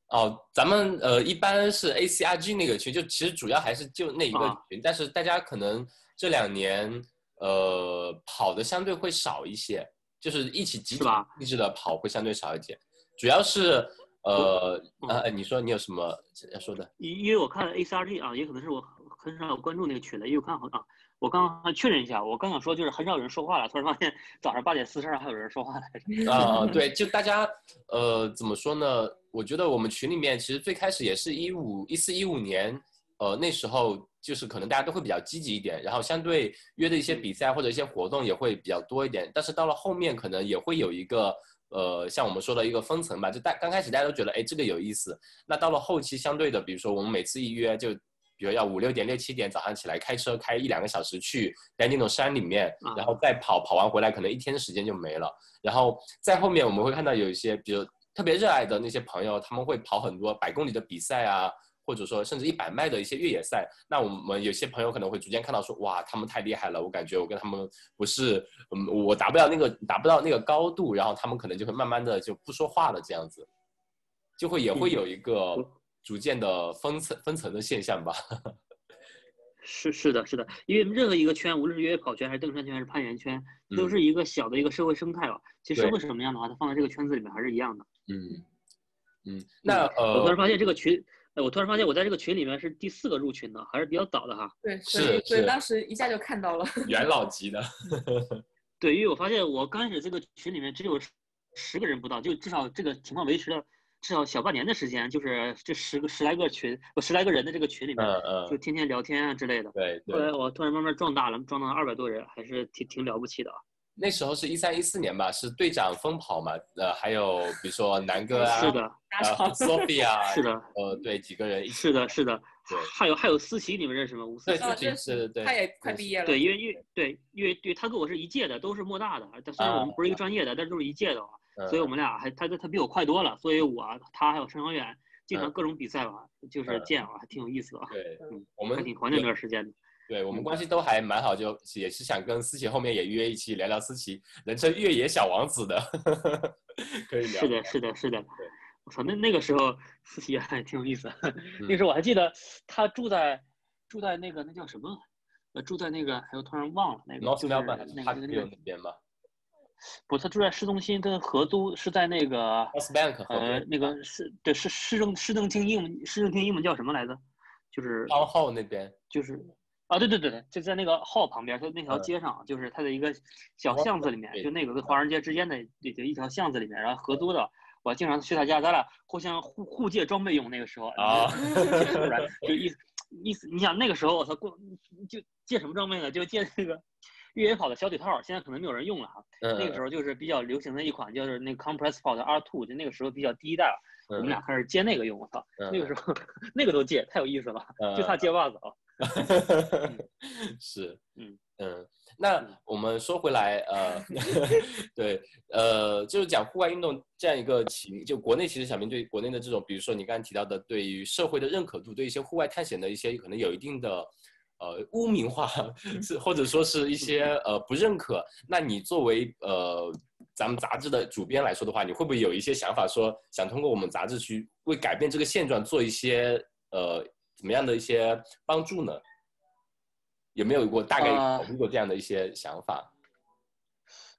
哦，咱们呃一般是 ACRG 那个群，就其实主要还是就那一个群，但是大家可能这两年呃跑的相对会少一些，就是一起集体励志的跑会相对少一些，主要是。呃，呃，你说你有什么要说的？因因为我看 A C R T 啊，也可能是我很少有关注那个群的，因为我看好啊，我刚刚确认一下，我刚想说就是很少有人说话了，突然发现早上八点四十二还有人说话来着。啊，对，就大家呃怎么说呢？我觉得我们群里面其实最开始也是一五一四一五年，呃那时候就是可能大家都会比较积极一点，然后相对约的一些比赛或者一些活动也会比较多一点，但是到了后面可能也会有一个。呃，像我们说的一个分层吧，就大刚开始大家都觉得，哎，这个有意思。那到了后期，相对的，比如说我们每次一约，就比如要五六点、六七点早上起来开车开一两个小时去在那种山里面，然后再跑跑完回来，可能一天的时间就没了。然后在后面我们会看到有一些，比如特别热爱的那些朋友，他们会跑很多百公里的比赛啊。或者说甚至一百迈的一些越野赛，那我们有些朋友可能会逐渐看到说，哇，他们太厉害了，我感觉我跟他们不是，嗯，我达不到那个达不到那个高度，然后他们可能就会慢慢的就不说话了，这样子，就会也会有一个逐渐的分层分层的现象吧。是是的，是的，因为任何一个圈，无论是越野跑圈还是登山圈还是攀岩圈，都是一个小的一个社会生态吧。其实社会是什么样的话，它放在这个圈子里面还是一样的。嗯嗯，那呃，我突然发现这个群。我突然发现，我在这个群里面是第四个入群的，还是比较早的哈。对，所以所以，当时一下就看到了 元老级的。对，因为我发现我刚开始这个群里面只有十个人不到，就至少这个情况维持了至少小半年的时间，就是这十个十来个群，我十来个人的这个群里面，就天天聊天啊之类的。对。后来我突然慢慢壮大了，壮到二百多人，还是挺挺了不起的啊。那时候是一三一四年吧，是队长疯跑嘛，呃，还有比如说南哥啊，是的，呃，Sophia，是的，呃，对，几个人一起，是的，是的，对，还有还有思琪，你们认识吗？吴思琪，是的，对，他也快毕业了，对，因为因为对，因为对他跟我是一届的，都是莫大的，但虽然我们不是一个专业的，但是都是一届的嘛，所以我们俩还他他比我快多了，所以我他还有陈航远，经常各种比赛吧，就是见啊，还挺有意思的，对，嗯，我们还挺怀念那段时间的。对我们关系都还蛮好，就也是想跟思琪后面也约一期聊聊思琪，人称越野小王子的，可以聊。是的，是的，是的。我操，那那个时候思琪还挺有意思。那时候我还记得他住在住在那个那叫什么？呃，住在那个，还有，突然忘了那个。North Melbourne 那个那边吧？不，他住在市中心，跟合租是在那个。Bank 呃，那个市对，是市政市政厅英文市政厅英文叫什么来着？就是。Town Hall 那边。就是。啊，对对对对，就在那个号旁边，它那条街上，就是它的一个小巷子里面，就那个跟华人街之间的一一条巷子里面，然后合租的，我经常去他家，咱俩互相互互借装备用。那个时候啊，就意思意思，你想那个时候我操，过就借什么装备呢？就借那个越野跑的小腿套，现在可能没有人用了哈。那个时候就是比较流行的一款，就是那个 Compress Sport R2，就那个时候比较第一代了。我们俩开始借那个用，我操，那个时候 那个都借，太有意思了，就差借袜子啊。是，嗯嗯，那我们说回来，呃，对，呃，就是讲户外运动这样一个情，就国内其实小明对国内的这种，比如说你刚才提到的，对于社会的认可度，对一些户外探险的一些可能有一定的呃污名化，是或者说是一些呃不认可。那你作为呃咱们杂志的主编来说的话，你会不会有一些想法，说想通过我们杂志去为改变这个现状做一些呃？怎么样的一些帮助呢？有没有过大概考虑过这样的一些想法？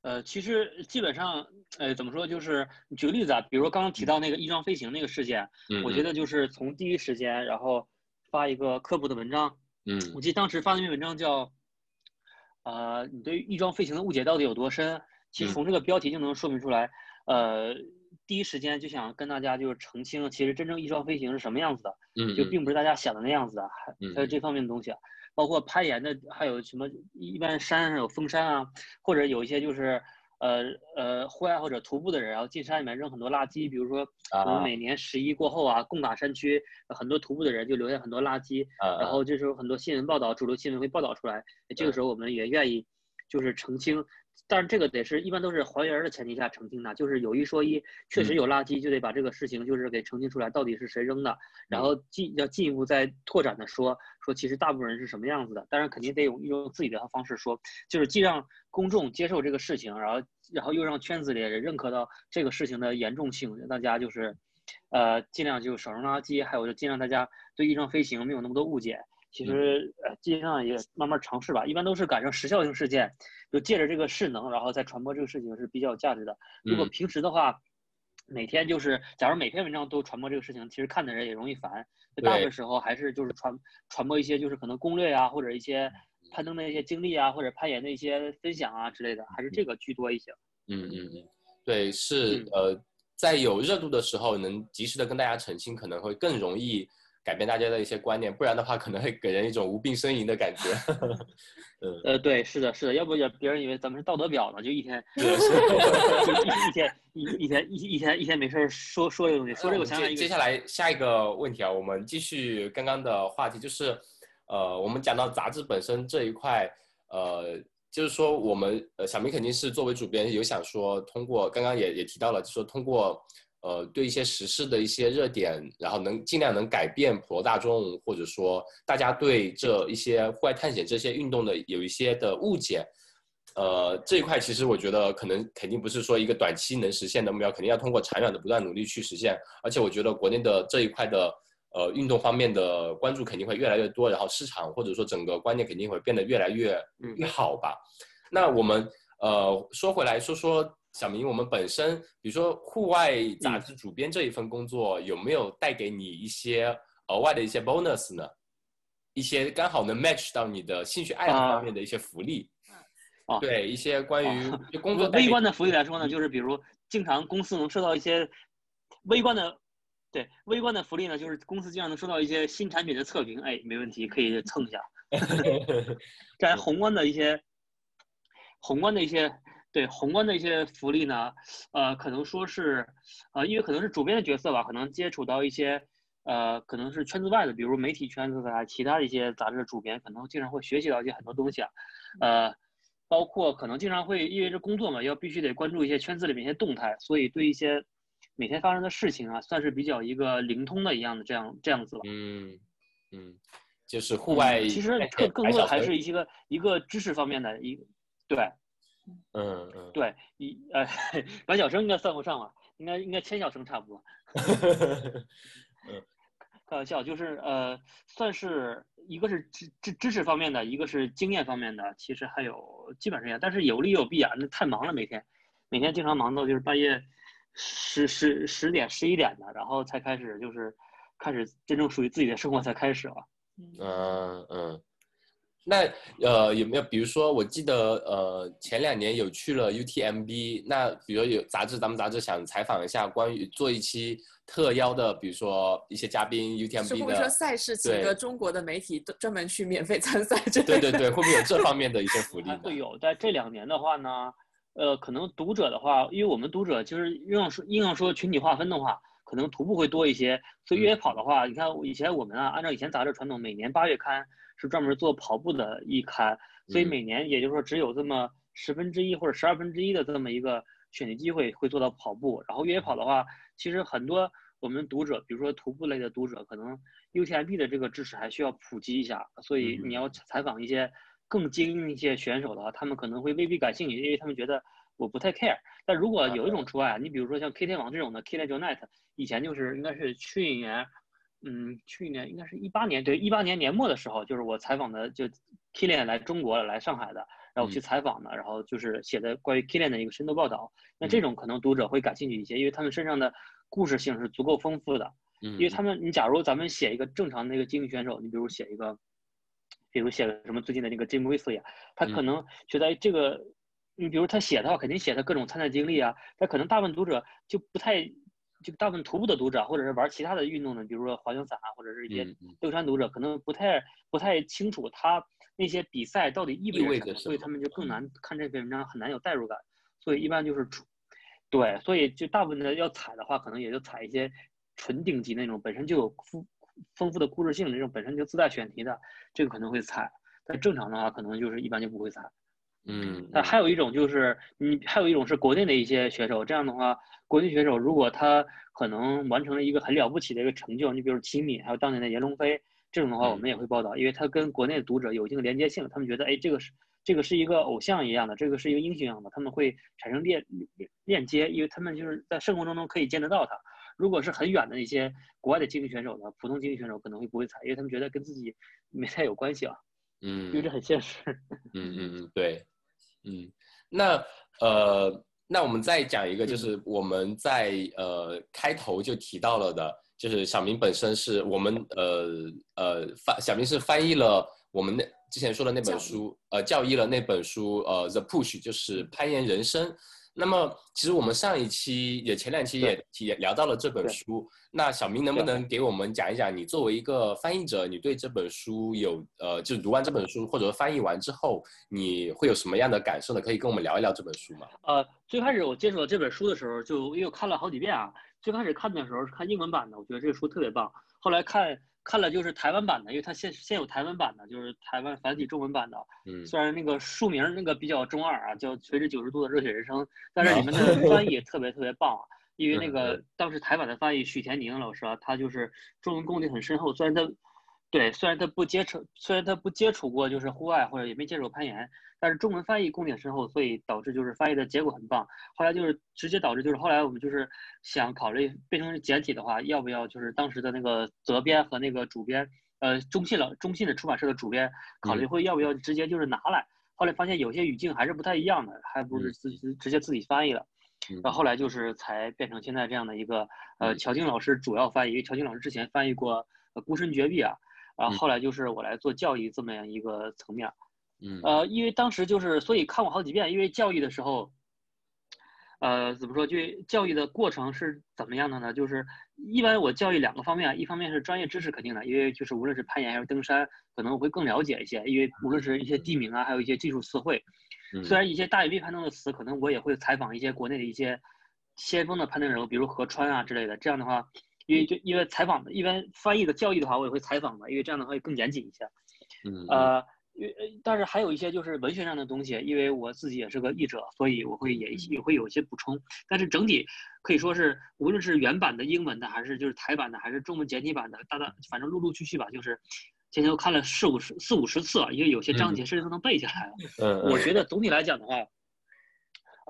呃，其实基本上，呃，怎么说？就是举个例子啊，比如说刚刚提到那个翼装飞行那个事件，我觉得就是从第一时间，然后发一个科普的文章。嗯，我记得当时发那篇文章叫，呃，你对翼装飞行的误解到底有多深？其实从这个标题就能说明出来，呃。第一时间就想跟大家就是澄清，其实真正翼装飞行是什么样子的，嗯，就并不是大家想的那样子的，还还有这方面的东西啊。包括攀岩的，还有什么一般山上有封山啊，或者有一些就是呃呃户外或者徒步的人，然后进山里面扔很多垃圾，比如说我们每年十一过后啊，贡嘎山区很多徒步的人就留下很多垃圾，然后这时候很多新闻报道，主流新闻会报道出来，这个时候我们也愿意就是澄清。但是这个得是一般都是还原的前提下澄清的，就是有一说一，确实有垃圾就得把这个事情就是给澄清出来，到底是谁扔的，然后进要进一步再拓展的说说其实大部分人是什么样子的，当然肯定得用用自己的方式说，就是既让公众接受这个事情，然后然后又让圈子里人认可到这个事情的严重性，让大家就是，呃尽量就少扔垃圾，还有就尽量大家对翼装飞行没有那么多误解。其实呃，尽量也慢慢尝试吧，一般都是赶上时效性事件，就借着这个势能，然后再传播这个事情是比较有价值的。如果平时的话，每天就是假如每篇文章都传播这个事情，其实看的人也容易烦。大部分时候还是就是传传播一些就是可能攻略啊，或者一些攀登的一些经历啊，或者攀岩的一些分享啊之类的，还是这个居多一些。嗯嗯嗯，对，是呃，在有热度的时候，能及时的跟大家澄清，可能会更容易。改变大家的一些观念，不然的话可能会给人一种无病呻吟的感觉。嗯，呃，对，是的，是的，要不也别人以为咱们是道德婊呢，就一天，就一天一一天一一天一天没事说说这个东西，说这个。接接下来下一个问题啊，我们继续刚刚的话题，就是呃，我们讲到杂志本身这一块，呃，就是说我们呃小明肯定是作为主编有想说通过刚刚也也提到了，就说通过。呃，对一些时事的一些热点，然后能尽量能改变普罗大众，或者说大家对这一些户外探险这些运动的有一些的误解，呃，这一块其实我觉得可能肯定不是说一个短期能实现的目标，肯定要通过长远的不断努力去实现。而且我觉得国内的这一块的呃运动方面的关注肯定会越来越多，然后市场或者说整个观念肯定会变得越来越越好吧。那我们呃说回来说说。小明，我们本身，比如说户外杂志主编这一份工作，有没有带给你一些额外的一些 bonus 呢？一些刚好能 match 到你的兴趣爱好方面的一些福利？啊，对，一些关于就工作微观的福利来说呢，就是比如经常公司能收到一些微观的，对，微观的福利呢，就是公司经常能收到一些新产品的测评，哎，没问题，可以蹭一下。在宏观的一些，宏观的一些。对宏观的一些福利呢，呃，可能说是，呃，因为可能是主编的角色吧，可能接触到一些，呃，可能是圈子外的，比如媒体圈子的其他的一些杂志的主编，可能经常会学习到一些很多东西啊，呃，包括可能经常会因为这工作嘛，要必须得关注一些圈子里面一些动态，所以对一些每天发生的事情啊，算是比较一个灵通的一样的这样这样子吧。嗯嗯，就是户外，其实更更多的还是一些个一个知识方面的一对。嗯嗯，对，一呃，白小生应该算不上吧，应该应该千小生差不多。嗯，开玩笑，就是呃，算是一个是知知知识方面的，一个是经验方面的，其实还有基本上一样，但是有利有弊啊。那太忙了，每天每天经常忙到就是半夜十十十点十一点的，然后才开始就是开始真正属于自己的生活才开始了。嗯嗯。那呃有没有比如说我记得呃前两年有去了 UTMB，那比如有杂志咱们杂志想采访一下关于做一期特邀的，比如说一些嘉宾 UTMB 的，说赛事请个中国的媒体专门去免费参赛？对对对，会不会有这方面的一些福利？会有，在这两年的话呢，呃可能读者的话，因为我们读者就是硬要说硬要说群体划分的话，可能徒步会多一些，所以越野跑的话，你看以前我们啊按照以前杂志传统，每年八月刊。是专门做跑步的一刊，所以每年也就是说只有这么十分之一或者十二分之一的这么一个选题机会会做到跑步。然后越野跑的话，其实很多我们读者，比如说徒步类的读者，可能 UTMB 的这个知识还需要普及一下。所以你要采访一些更精英一些选手的话，他们可能会未必感兴趣，因为他们觉得我不太 care。但如果有一种除外啊，你比如说像 K 天网这种的 K 天 Jonet，以前就是应该是去年。嗯，去年应该是一八年，对，一八年年末的时候，就是我采访的，就 Kilian 来中国来上海的，然后去采访的，然后就是写的关于 Kilian 的一个深度报道。那这种可能读者会感兴趣一些，因为他们身上的故事性是足够丰富的。嗯，因为他们，你假如咱们写一个正常的一个精英选手，你比如写一个，比如写个什么最近的那个 Jim w i s l e y 他可能觉得这个，你比如他写的话，肯定写他各种参赛经历啊，他可能大部分读者就不太。就大部分徒步的读者，或者是玩其他的运动的，比如说滑翔伞啊，或者是一些登山读者，可能不太不太清楚他那些比赛到底意味着什么，所以他们就更难看这篇文章，很难有代入感。所以一般就是出，对，所以就大部分的要踩的话，可能也就踩一些纯顶级那种，本身就有丰丰富的故事性那种，本身就自带选题的，这个可能会踩。但正常的话，可能就是一般就不会踩。嗯，那还有一种就是，你还有一种是国内的一些选手，这样的话，国内选手如果他可能完成了一个很了不起的一个成就，你比如齐敏，还有当年的闫龙飞，这种的话，我们也会报道，因为他跟国内的读者有一定的连接性，他们觉得，哎，这个是这个是一个偶像一样的，这个是一个英雄一样的，他们会产生链链接，因为他们就是在生活中中可以见得到他。如果是很远的一些国外的竞技选手呢，普通竞技选手可能会不会踩，因为他们觉得跟自己没太有关系啊。嗯，因为这很现实。嗯嗯嗯，对。嗯，那呃，那我们再讲一个，就是我们在呃开头就提到了的，就是小明本身是我们呃呃翻小明是翻译了我们那之前说的那本书，呃教义了那本书，呃 The Push 就是攀岩人生。那么，其实我们上一期也前两期也也聊到了这本书。那小明能不能给我们讲一讲，你作为一个翻译者，你对这本书有呃，就是读完这本书或者翻译完之后，你会有什么样的感受呢？可以跟我们聊一聊这本书吗？呃，最开始我接触到这本书的时候，就因为我看了好几遍啊。最开始看的时候是看英文版的，我觉得这个书特别棒。后来看。看了就是台湾版的，因为它现现有台湾版的，就是台湾繁体中文版的。嗯，虽然那个书名那个比较中二啊，叫《垂直九十度的热血人生》，但是里面的翻译特别特别棒啊。因为那个当时台版的翻译许田宁老师啊，他就是中文功底很深厚，虽然他，对，虽然他不接触，虽然他不接触过就是户外或者也没接触过攀岩。但是中文翻译功底深厚，所以导致就是翻译的结果很棒。后来就是直接导致就是后来我们就是想考虑变成简体的话，要不要就是当时的那个责编和那个主编，呃，中信了中信的出版社的主编考虑会要不要直接就是拿来。后来发现有些语境还是不太一样的，还不如自己直接自己翻译了。然后来就是才变成现在这样的一个呃，乔静老师主要翻译，因为乔静老师之前翻译过《孤身绝壁》啊，然后后来就是我来做教育这么样一个层面。嗯，呃，因为当时就是，所以看过好几遍。因为教育的时候，呃，怎么说？就教育的过程是怎么样的呢？就是一般我教育两个方面，一方面是专业知识肯定的，因为就是无论是攀岩还是登山，可能我会更了解一些。因为无论是一些地名啊，还有一些技术词汇，虽然一些大岩壁攀登的词，可能我也会采访一些国内的一些先锋的攀登人物，比如何川啊之类的。这样的话，因为就因为采访的，一般翻译的教育的话，我也会采访嘛，因为这样的话会更严谨一些。嗯，呃。呃，但是还有一些就是文学上的东西，因为我自己也是个译者，所以我会也也会有一些补充。但是整体可以说是，无论是原版的英文的，还是就是台版的，还是中文简体版的，大大反正陆陆续续吧，就是今天我看了四五十四五十次了，因为有些章节甚至都能背下来了。嗯，我觉得总体来讲的话，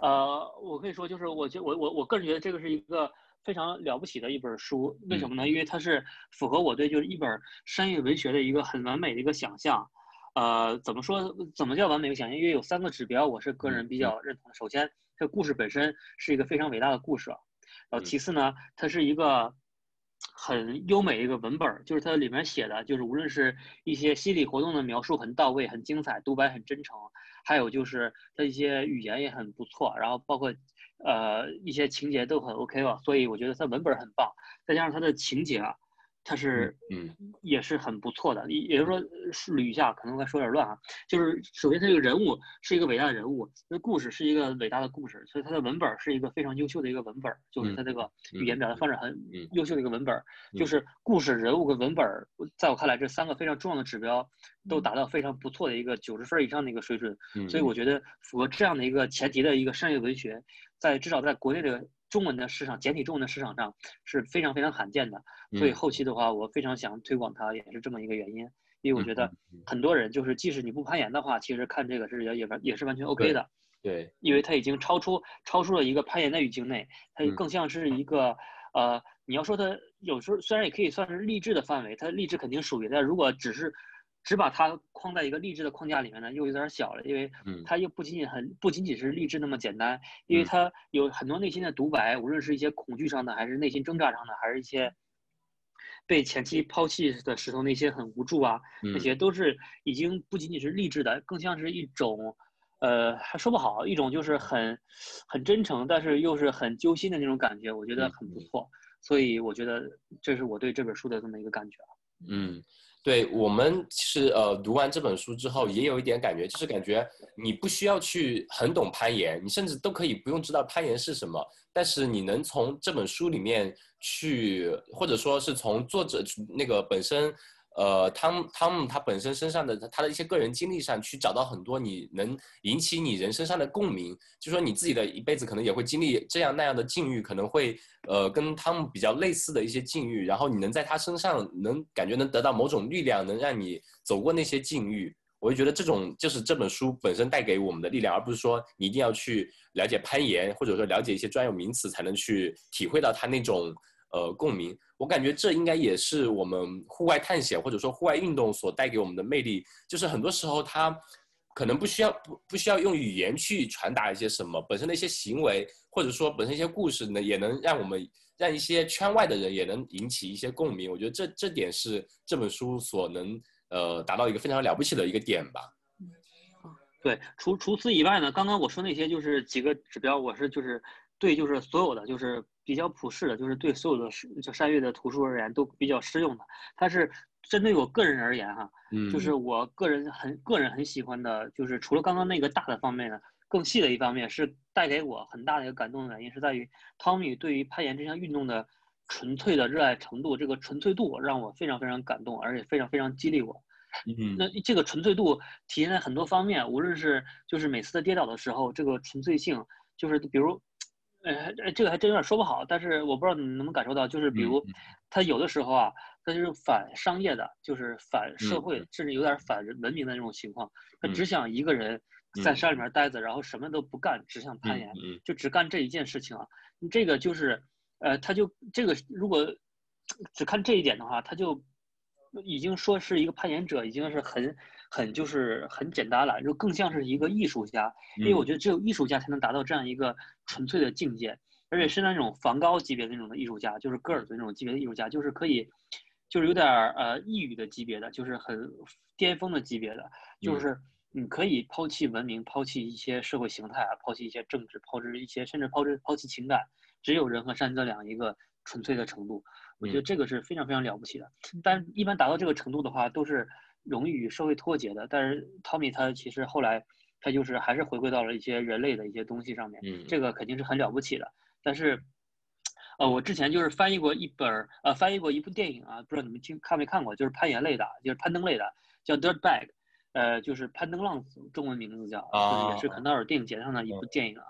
呃，我可以说就是，我觉我我我个人觉得这个是一个非常了不起的一本书。为什么呢？因为它是符合我对就是一本商业文学的一个很完美的一个想象。呃，怎么说？怎么叫完美的想象？因为有三个指标，我是个人比较认同的。首先，这故事本身是一个非常伟大的故事，然后其次呢，它是一个很优美的一个文本，就是它里面写的，就是无论是一些心理活动的描述很到位、很精彩，独白很真诚，还有就是它一些语言也很不错，然后包括呃一些情节都很 OK 吧，所以我觉得它文本很棒，再加上它的情节啊。它是，嗯，也是很不错的。也就是说，捋一下，可能我说有点乱啊。就是首先，它这个人物是一个伟大的人物，那故事是一个伟大的故事，所以它的文本是一个非常优秀的一个文本，就是它这个语言表达方式很优秀的一个文本。就是故事、人物跟文本，在我看来，这三个非常重要的指标都达到非常不错的一个九十分以上的一个水准。所以我觉得，符合这样的一个前提的一个商业文学，在至少在国内的。中文的市场，简体中文的市场上是非常非常罕见的，所以后期的话，我非常想推广它，也是这么一个原因。因为我觉得很多人就是，即使你不攀岩的话，其实看这个是也也完也是完全 OK 的。对，因为它已经超出超出了一个攀岩的语境内，它更像是一个呃，你要说它有时候虽然也可以算是励志的范围，它励志肯定属于但如果只是。只把它框在一个励志的框架里面呢，又有点小了，因为它又不仅仅很不仅仅是励志那么简单，因为它有很多内心的独白，无论是一些恐惧上的，还是内心挣扎上的，还是一些被前妻抛弃的时候那些很无助啊，那些都是已经不仅仅是励志的，更像是一种呃，还说不好，一种就是很很真诚，但是又是很揪心的那种感觉，我觉得很不错。所以我觉得这是我对这本书的这么一个感觉嗯。对我们其实呃读完这本书之后，也有一点感觉，就是感觉你不需要去很懂攀岩，你甚至都可以不用知道攀岩是什么，但是你能从这本书里面去，或者说是从作者那个本身。呃，汤汤姆他本身身上的他的一些个人经历上去找到很多你能引起你人身上的共鸣，就说你自己的一辈子可能也会经历这样那样的境遇，可能会呃跟汤姆比较类似的一些境遇，然后你能在他身上能感觉能得到某种力量，能让你走过那些境遇，我就觉得这种就是这本书本身带给我们的力量，而不是说你一定要去了解攀岩，或者说了解一些专有名词才能去体会到他那种。呃，共鸣，我感觉这应该也是我们户外探险或者说户外运动所带给我们的魅力，就是很多时候它可能不需要不不需要用语言去传达一些什么，本身的一些行为或者说本身一些故事呢，也能让我们让一些圈外的人也能引起一些共鸣。我觉得这这点是这本书所能呃达到一个非常了不起的一个点吧。对，除除此以外呢，刚刚我说那些就是几个指标，我是就是对，就是所有的就是。比较普适的，就是对所有的就山岳的图书而言都比较适用的。它是针对我个人而言哈，嗯，就是我个人很个人很喜欢的，就是除了刚刚那个大的方面呢，更细的一方面是带给我很大的一个感动的原因，是在于汤米对于攀岩这项运动的纯粹的热爱程度，这个纯粹度让我非常非常感动，而且非常非常激励我。嗯，那这个纯粹度体现在很多方面，无论是就是每次的跌倒的时候，这个纯粹性，就是比如。呃，这个还真有点说不好，但是我不知道你能不能感受到，就是比如，他有的时候啊，他就是反商业的，就是反社会，甚至有点反文明的那种情况。他只想一个人在山里面待着，然后什么都不干，只想攀岩，就只干这一件事情啊。这个就是，呃，他就这个如果只看这一点的话，他就已经说是一个攀岩者，已经是很。很就是很简单了，就更像是一个艺术家，因为我觉得只有艺术家才能达到这样一个纯粹的境界，而且是那种梵高级别的那种的艺术家，就是戈尔的那种级别的艺术家，就是可以，就是有点呃异域的级别的，就是很巅峰的级别的，就是你可以抛弃文明，抛弃一些社会形态啊，抛弃一些政治，抛弃一些甚至抛弃抛弃情感，只有人和山这样一个纯粹的程度，我觉得这个是非常非常了不起的，但一般达到这个程度的话，都是。容易与社会脱节的，但是汤米他其实后来他就是还是回归到了一些人类的一些东西上面，嗯，这个肯定是很了不起的。但是，呃，我之前就是翻译过一本呃，翻译过一部电影啊，不知道你们听看没看过，就是攀岩类的，就是攀登类的，叫《Dirt Bag》，呃，就是攀登浪子，中文名字叫，就是也是肯道尔电影节上的一部电影啊，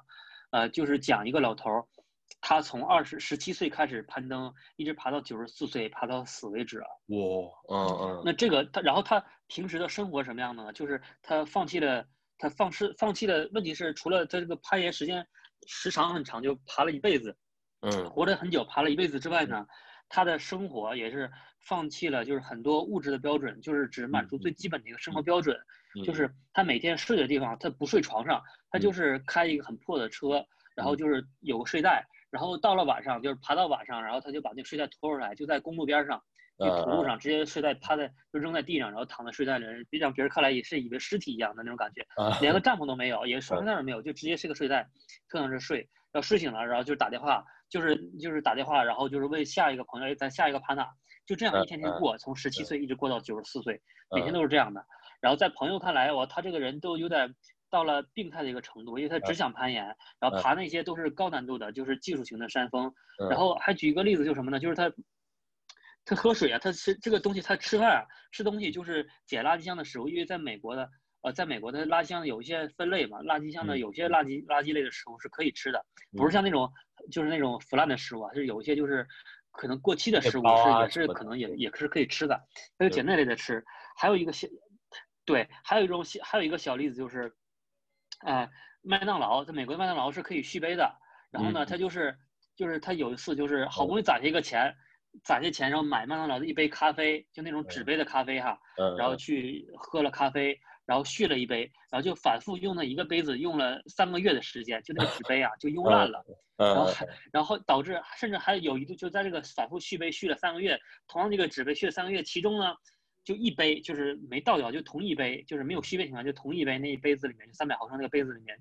呃，就是讲一个老头儿。他从二十十七岁开始攀登，一直爬到九十四岁，爬到死为止啊！哇，嗯嗯。那这个他，然后他平时的生活什么样的呢？就是他放弃了，他放失放弃了。问题是，除了他这个攀岩时间时长很长，就爬了一辈子，嗯，活了很久，爬了一辈子之外呢，他的生活也是放弃了，就是很多物质的标准，就是只满足最基本的一个生活标准。就是他每天睡的地方，他不睡床上，他就是开一个很破的车，然后就是有个睡袋。然后到了晚上，就是爬到晚上，然后他就把那个睡袋拖出来，就在公路边上，就土路上，直接睡袋趴在，就扔在地上，然后躺在睡袋里，让别人看来也是以为尸体一样的那种感觉，连个 帐篷都没有，也什么都没有，就直接是个睡袋，坐在这睡。要睡醒了，然后就打电话，就是就是打电话，然后就是问下一个朋友，咱下一个爬哪？就这样一天天过，从十七岁一直过到九十四岁，每天都是这样的。然后在朋友看来，哇，他这个人都有点。到了病态的一个程度，因为他只想攀岩，然后爬那些都是高难度的，就是技术型的山峰。然后还举一个例子，就是什么呢？就是他，他喝水啊，他吃这个东西，他吃饭啊，吃东西就是捡垃圾箱的食物。因为在美国的，呃，在美国的垃圾箱有一些分类嘛，垃圾箱的有些垃圾垃圾类的食物是可以吃的，不是像那种就是那种腐烂的食物啊，就是有一些就是可能过期的食物是也是可能也也是可以吃的，他就捡那类的吃。还有一个小，对，还有一种小，还有一个小例子就是。哎，麦当劳在美国的麦当劳是可以续杯的。然后呢，他就是，就是他有一次就是好不容易攒下一个钱，攒下钱然后买麦当劳的一杯咖啡，就那种纸杯的咖啡哈。然后去喝了咖啡，然后续了一杯，然后就反复用那一个杯子用了三个月的时间，就那个纸杯啊就 用烂了。然后然后导致甚至还有一度就在这个反复续杯续了三个月，同样这个纸杯续了三个月，其中呢。就一杯，就是没倒掉，就同一杯，就是没有续杯情况，就同一杯，那一杯子里面就三百毫升那个杯子里面，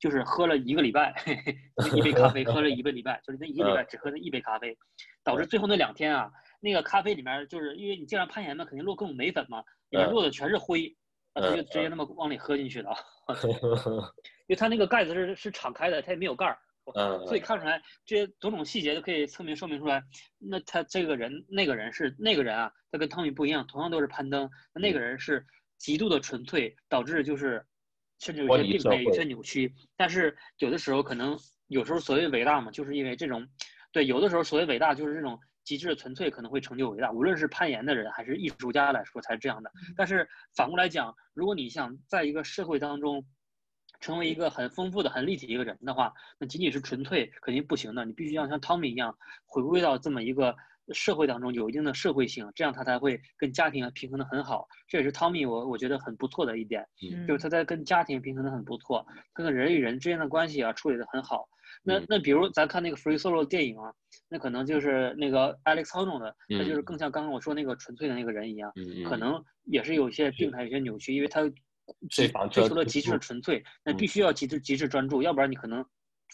就是喝了一个礼拜，一杯咖啡喝了一个礼拜，就是那一个礼拜只喝那一杯咖啡，导致最后那两天啊，那个咖啡里面就是因为你经常攀岩嘛，肯定落各种镁粉嘛，里面落的全是灰，他就直接那么往里喝进去了 因为他那个盖子是是敞开的，他也没有盖儿。嗯，所以看出来这些种种细节就可以侧面说明出来，那他这个人那个人是那个人啊，他跟汤米不一样，同样都是攀登，那那个人是极度的纯粹，导致就是甚至有些病态、有些扭曲。但是有的时候可能有时候所谓伟大嘛，就是因为这种，对，有的时候所谓伟大就是这种极致的纯粹可能会成就伟大，无论是攀岩的人还是艺术家来说才是这样的。但是反过来讲，如果你想在一个社会当中，成为一个很丰富的、很立体一个人的话，那仅仅是纯粹肯定不行的。你必须要像汤米一样，回归到这么一个社会当中，有一定的社会性，这样他才会跟家庭平衡的很好。这也是汤米我我觉得很不错的一点，就是他在跟家庭平衡的很不错，他跟人与人之间的关系啊处理的很好。那那比如咱看那个 Free Solo 电影啊，那可能就是那个 Alex Honnold 的，他就是更像刚刚我说那个纯粹的那个人一样，可能也是有些病态、有些扭曲，因为他。追追求的极致的纯粹，那必须要极致极致专注，要不然你可能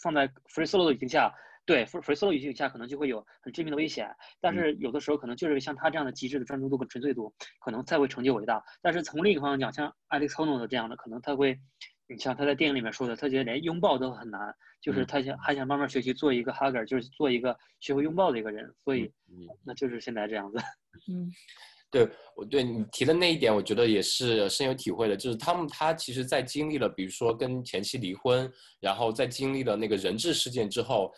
放在 free solo 的语境下，对 free free solo 语境下可能就会有很致命的危险。但是有的时候可能就是像他这样的极致的专注度跟纯粹度，可能才会成就伟大。但是从另一个方向讲，像 Alex Honnold 的这样的，可能他会，你像他在电影里面说的，他觉得连拥抱都很难，就是他想还想慢慢学习做一个 hugger，就是做一个学会拥抱的一个人。所以，那就是现在这样子。嗯。对我对你提的那一点，我觉得也是深有体会的。就是他们他其实，在经历了比如说跟前妻离婚，然后在经历了那个人质事件之后，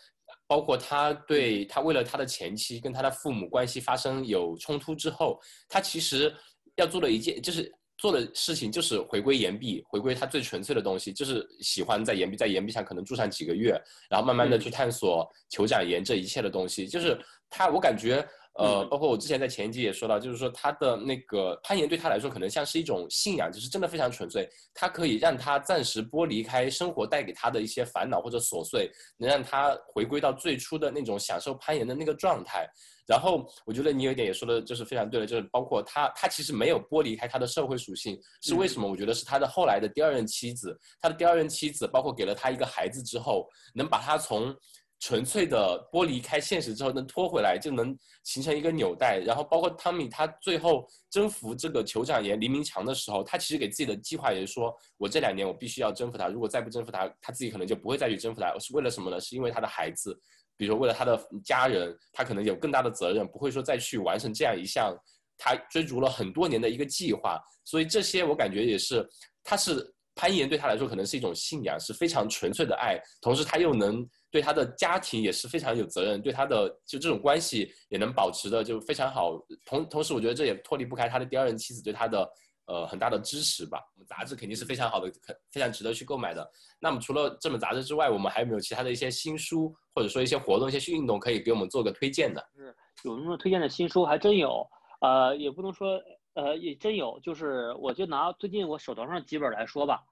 包括他对他为了他的前妻跟他的父母关系发生有冲突之后，他其实要做的一件就是做的事情就是回归岩壁，回归他最纯粹的东西，就是喜欢在岩壁在岩壁上可能住上几个月，然后慢慢的去探索酋长岩这一切的东西。就是他，我感觉。呃，包括我之前在前一集也说到，就是说他的那个攀岩对他来说可能像是一种信仰，就是真的非常纯粹，它可以让他暂时剥离开生活带给他的一些烦恼或者琐碎，能让他回归到最初的那种享受攀岩的那个状态。然后我觉得你有一点也说的就是非常对了，就是包括他，他其实没有剥离开他的社会属性，是为什么？我觉得是他的后来的第二任妻子，他的第二任妻子包括给了他一个孩子之后，能把他从。纯粹的剥离开现实之后，能拖回来，就能形成一个纽带。然后包括汤米，他最后征服这个酋长岩黎明墙的时候，他其实给自己的计划也是说，我这两年我必须要征服他。如果再不征服他，他自己可能就不会再去征服他。是为了什么呢？是因为他的孩子，比如说为了他的家人，他可能有更大的责任，不会说再去完成这样一项他追逐了很多年的一个计划。所以这些我感觉也是，他是攀岩对他来说可能是一种信仰，是非常纯粹的爱，同时他又能。对他的家庭也是非常有责任，对他的就这种关系也能保持的就非常好。同同时，我觉得这也脱离不开他的第二任妻子对他的呃很大的支持吧。我们杂志肯定是非常好的，非常值得去购买的。那么除了这本杂志之外，我们还有没有其他的一些新书，或者说一些活动、一些运动可以给我们做个推荐的？是有什么推荐的新书？还真有，呃，也不能说呃也真有，就是我就拿最近我手头上几本来说吧，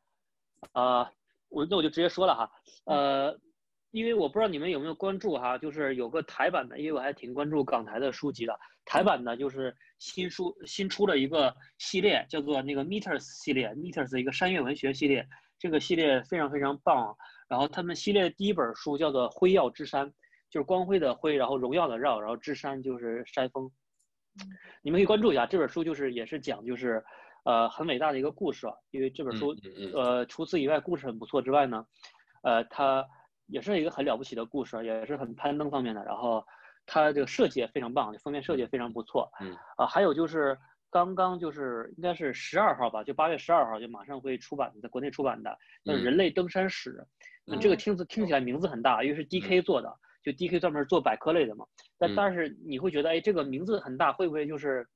呃，我那我就直接说了哈，呃。因为我不知道你们有没有关注哈，就是有个台版的，因为我还挺关注港台的书籍的。台版的就是新书新出了一个系列，叫做那个 Meters 系列，Meters 一个山岳文学系列。这个系列非常非常棒。然后他们系列的第一本书叫做《辉耀之山》，就是光辉的辉，然后荣耀的耀，然后之山就是山峰。你们可以关注一下这本书，就是也是讲就是呃很伟大的一个故事啊。因为这本书呃除此以外故事很不错之外呢，呃它。也是一个很了不起的故事，也是很攀登方面的。然后，它这个设计也非常棒，封面设计也非常不错。嗯啊，还有就是刚刚就是应该是十二号吧，就八月十二号就马上会出版，在国内出版的叫《人类登山史》。那这个听字听起来名字很大，因为是 DK 做的，就 DK 专门做百科类的嘛。但但是你会觉得，哎，这个名字很大，会不会就是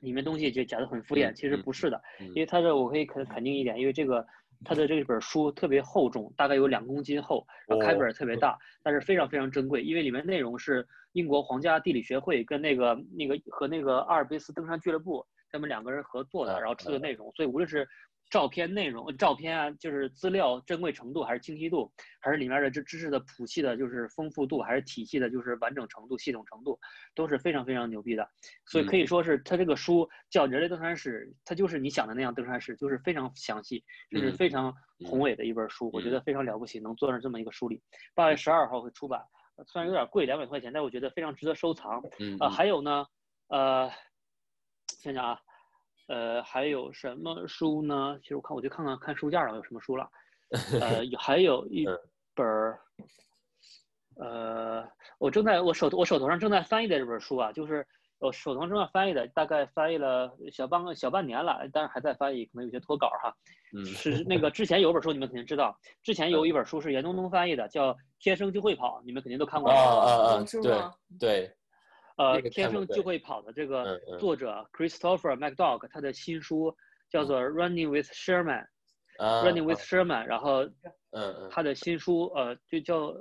里面东西就讲的很敷衍？其实不是的，因为它的我可以肯肯定一点，因为这个。它的这本书特别厚重，大概有两公斤厚，然后开本特别大，但是非常非常珍贵，因为里面内容是英国皇家地理学会跟那个那个和那个阿尔卑斯登山俱乐部他们两个人合作的，然后出的内容，所以无论是照片内容、照片啊，就是资料珍贵程度，还是清晰度，还是里面的这知识的谱系的，就是丰富度，还是体系的，就是完整程度、系统程度，都是非常非常牛逼的。所以可以说是它这个书叫《人类登山史》，它就是你想的那样登山史，就是非常详细，就是非常宏伟的一本书。我觉得非常了不起，能做成这么一个书里。八月十二号会出版，虽然有点贵，两百块钱，但我觉得非常值得收藏。啊，还有呢，呃，想想啊。呃，还有什么书呢？其实我看，我就看看看书架上有什么书了。呃，还有 一本儿，呃，我正在我手我手头上正在翻译的这本书啊，就是我手头上正在翻译的，大概翻译了小半个小半年了，但是还在翻译，可能有些脱稿哈。嗯。是那个之前有本书你们肯定知道，之前有一本书是严冬冬翻译的，叫《天生就会跑》，你们肯定都看过。啊啊啊！对对。呃，天生就会跑的这个作者 Christopher McDougall，他的新书叫做《Running with Sherman》，Running with Sherman，然后，嗯他的新书呃就叫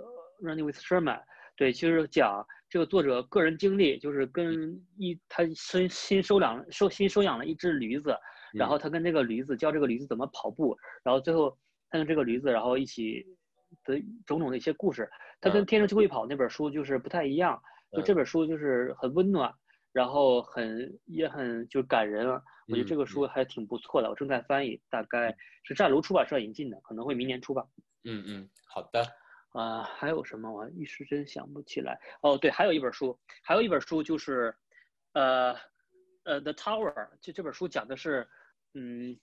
Running with Sherman，对，其实讲这个作者个人经历，就是跟一他新新收养收新收养了一只驴子，然后他跟这个驴子教这个驴子怎么跑步，然后最后他跟这个驴子然后一起的种种的一些故事，他跟天生就会跑那本书就是不太一样。就这本书就是很温暖，然后很也很就感人啊。我觉得这个书还挺不错的，我正在翻译，大概是湛卢出版社引进的，可能会明年出吧。嗯嗯，好的。啊，还有什么？我一时真想不起来。哦，对，还有一本书，还有一本书就是，呃，呃，《The Tower》。就这本书讲的是，嗯，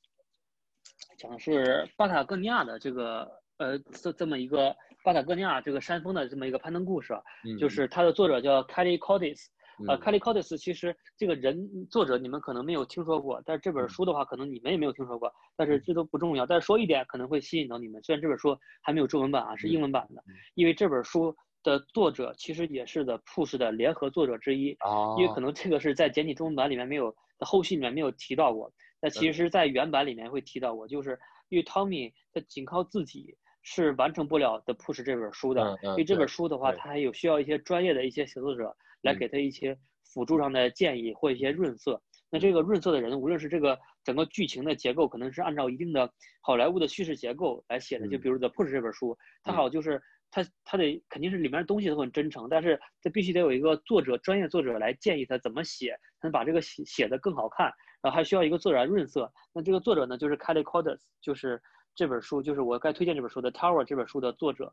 讲的是巴塔哥尼亚的这个呃这这么一个。巴塔哥尼亚这个山峰的这么一个攀登故事，就是它的作者叫 Kelly Cordis，呃，Kelly Cordis 其实这个人作者你们可能没有听说过，但是这本书的话，可能你们也没有听说过，但是这都不重要。但是说一点可能会吸引到你们，虽然这本书还没有中文版啊，是英文版的，因为这本书的作者其实也是的 Push 的联合作者之一，哦因为可能这个是在简体中文版里面没有，后续里面没有提到过，那其实在原版里面会提到过，就是因为 Tommy 他仅靠自己。是完成不了的 push 这本书的，因为这本书的话，它还有需要一些专业的一些写作者来给他一些辅助上的建议或一些润色。那这个润色的人，无论是这个整个剧情的结构，可能是按照一定的好莱坞的叙事结构来写的。就比如 The push 这本书，它好就是它它得肯定是里面的东西都很真诚，但是它必须得有一个作者专业作者来建议他怎么写，才能把这个写写的更好看。然后还需要一个作者来润色。那这个作者呢，就是 Kelly Cordes，就是。这本书就是我该推荐这本书的《Tower》这本书的作者，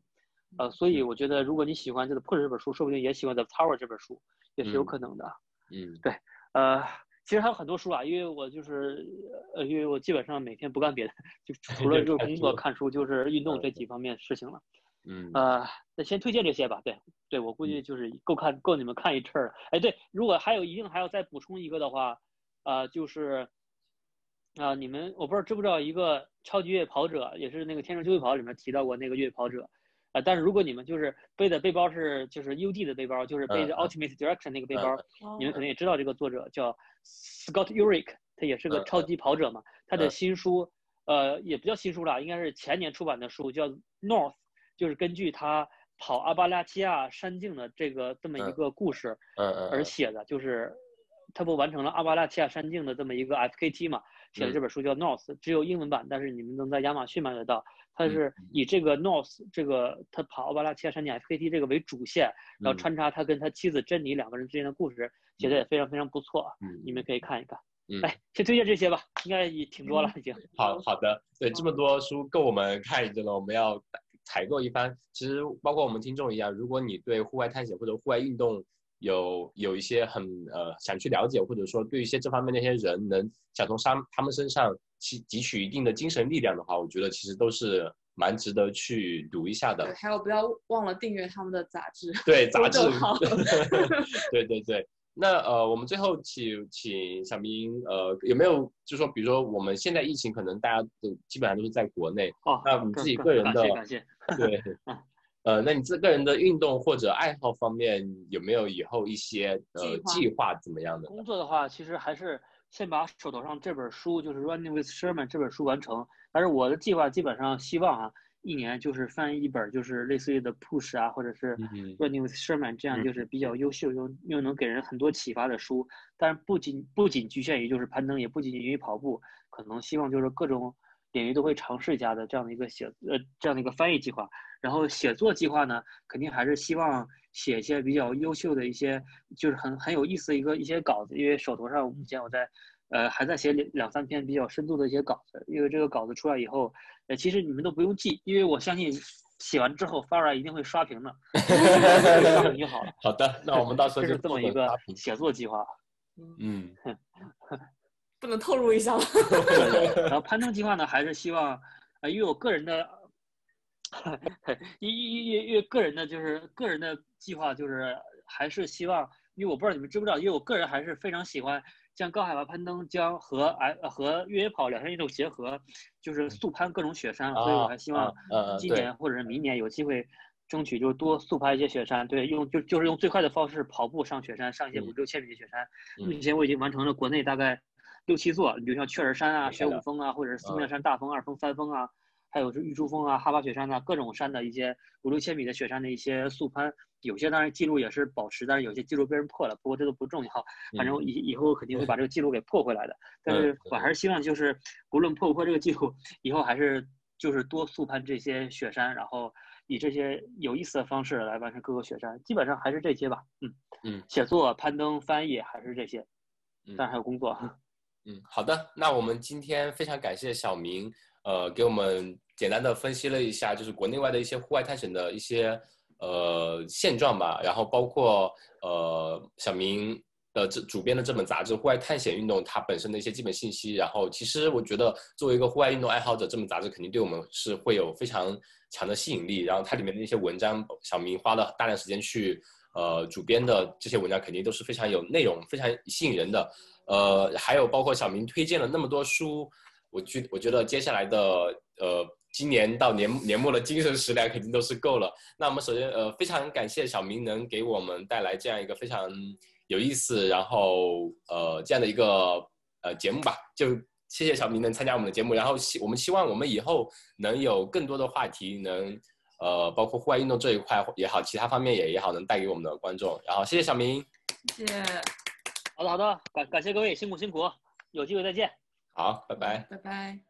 呃，所以我觉得如果你喜欢这个《破纸》这本书，说不定也喜欢《The Tower》这本书，也是有可能的。嗯，对，呃，其实还有很多书啊，因为我就是，呃，因为我基本上每天不干别的，就除了就是工 作、看书，就是运动这几方面事情了。嗯，呃，那先推荐这些吧。对，对我估计就是够看够你们看一阵儿了。哎，对，如果还有一定还要再补充一个的话，呃，就是。啊，你们我不知道知不知道一个超级越野跑者，也是那个《天生就会跑》里面提到过那个越野跑者，啊，但是如果你们就是背的背包是就是 UD 的背包，就是背着 Ultimate Direction 那个背包，你们可能也知道这个作者叫 Scott Urick，他也是个超级跑者嘛，他的新书，呃，也不叫新书了，应该是前年出版的书，叫 North，就是根据他跑阿巴拉契亚山径的这个这么一个故事，而写的，就是他不完成了阿巴拉契亚山径的这么一个 FKT 嘛。写的这本书叫《North》，只有英文版，但是你们能在亚马逊买得到。它是以这个 North 这个他跑阿巴拉契亚山境 FKT 这个为主线，然后穿插他跟他妻子珍妮两个人之间的故事，写的也非常非常不错。嗯，你们可以看一看。嗯，哎，先推荐这些吧，应该也挺多了已经。好好的，对，这么多书够我们看一阵了，我们要采购一番。其实包括我们听众一样，如果你对户外探险或者户外运动，有有一些很呃想去了解，或者说对一些这方面那些人能想从他他们身上吸汲取一定的精神力量的话，我觉得其实都是蛮值得去读一下的。对，还有不要忘了订阅他们的杂志。对，杂志。对对对。那呃，我们最后请请小明呃，有没有就说，比如说我们现在疫情可能大家都基本上都是在国内，哦，那你自己个人的感谢对。呃，那你这个人的运动或者爱好方面有没有以后一些呃计划怎么样的？工作的话，其实还是先把手头上这本书，就是《Running with Sherman》这本书完成。但是我的计划基本上希望啊，一年就是翻译一本，就是类似于的 Push 啊，或者是《Running with Sherman》这样，就是比较优秀又又能给人很多启发的书。但是不仅不仅局限于就是攀登，也不仅仅于跑步，可能希望就是各种。领域都会尝试一下的这样的一个写呃这样的一个翻译计划。然后写作计划呢，肯定还是希望写一些比较优秀的一些，就是很很有意思的一个一些稿子，因为手头上目前我在，呃，还在写两两三篇比较深度的一些稿子，因为这个稿子出来以后，呃，其实你们都不用记，因为我相信写完之后发出来一定会刷屏的，刷屏就好了。好的，那我们到时候 就这么一个写作计划。嗯，不能透露一下吗？然后攀登计划呢，还是希望，呃，因为我个人的。因因因因为个人的，就是个人的计划，就是还是希望，因为我不知道你们知不知道，因为我个人还是非常喜欢将高海拔攀登将和哎和越野跑两项运动结合，就是速攀各种雪山，所以我还希望今年或者是明年有机会，争取就多速攀一些雪山，对，用就就是用最快的方式跑步上雪山，上一些五六千米的雪山。目前我已经完成了国内大概六七座，比如像雀儿山啊、雪五峰啊，或者是四面山大峰、二峰、三峰啊。还有是玉珠峰啊、哈巴雪山啊，各种山的一些五六千米的雪山的一些速攀，有些当然记录也是保持，但是有些记录被人破了。不过这都不重要，反正以以后肯定会把这个记录给破回来的。但是我还是希望就是无论破不破这个记录，以后还是就是多速攀这些雪山，然后以这些有意思的方式来完成各个雪山。基本上还是这些吧。嗯嗯，写作、攀登、翻译还是这些，当然还有工作。嗯，嗯好的，那我们今天非常感谢小明。呃，给我们简单的分析了一下，就是国内外的一些户外探险的一些呃现状吧，然后包括呃小明的这主编的这本杂志《户外探险运动》它本身的一些基本信息。然后其实我觉得作为一个户外运动爱好者，这本杂志肯定对我们是会有非常强的吸引力。然后它里面的一些文章，小明花了大量时间去呃主编的这些文章，肯定都是非常有内容、非常吸引人的。呃，还有包括小明推荐了那么多书。我觉我觉得接下来的呃，今年到年年末的精神食粮肯定都是够了。那我们首先呃，非常感谢小明能给我们带来这样一个非常有意思，然后呃这样的一个呃节目吧。就谢谢小明能参加我们的节目，然后希我们希望我们以后能有更多的话题，能呃包括户外运动这一块也好，其他方面也也好，能带给我们的观众。然后谢谢小明，谢谢。好的好的，感感谢各位辛苦辛苦，有机会再见。好，拜拜，拜拜。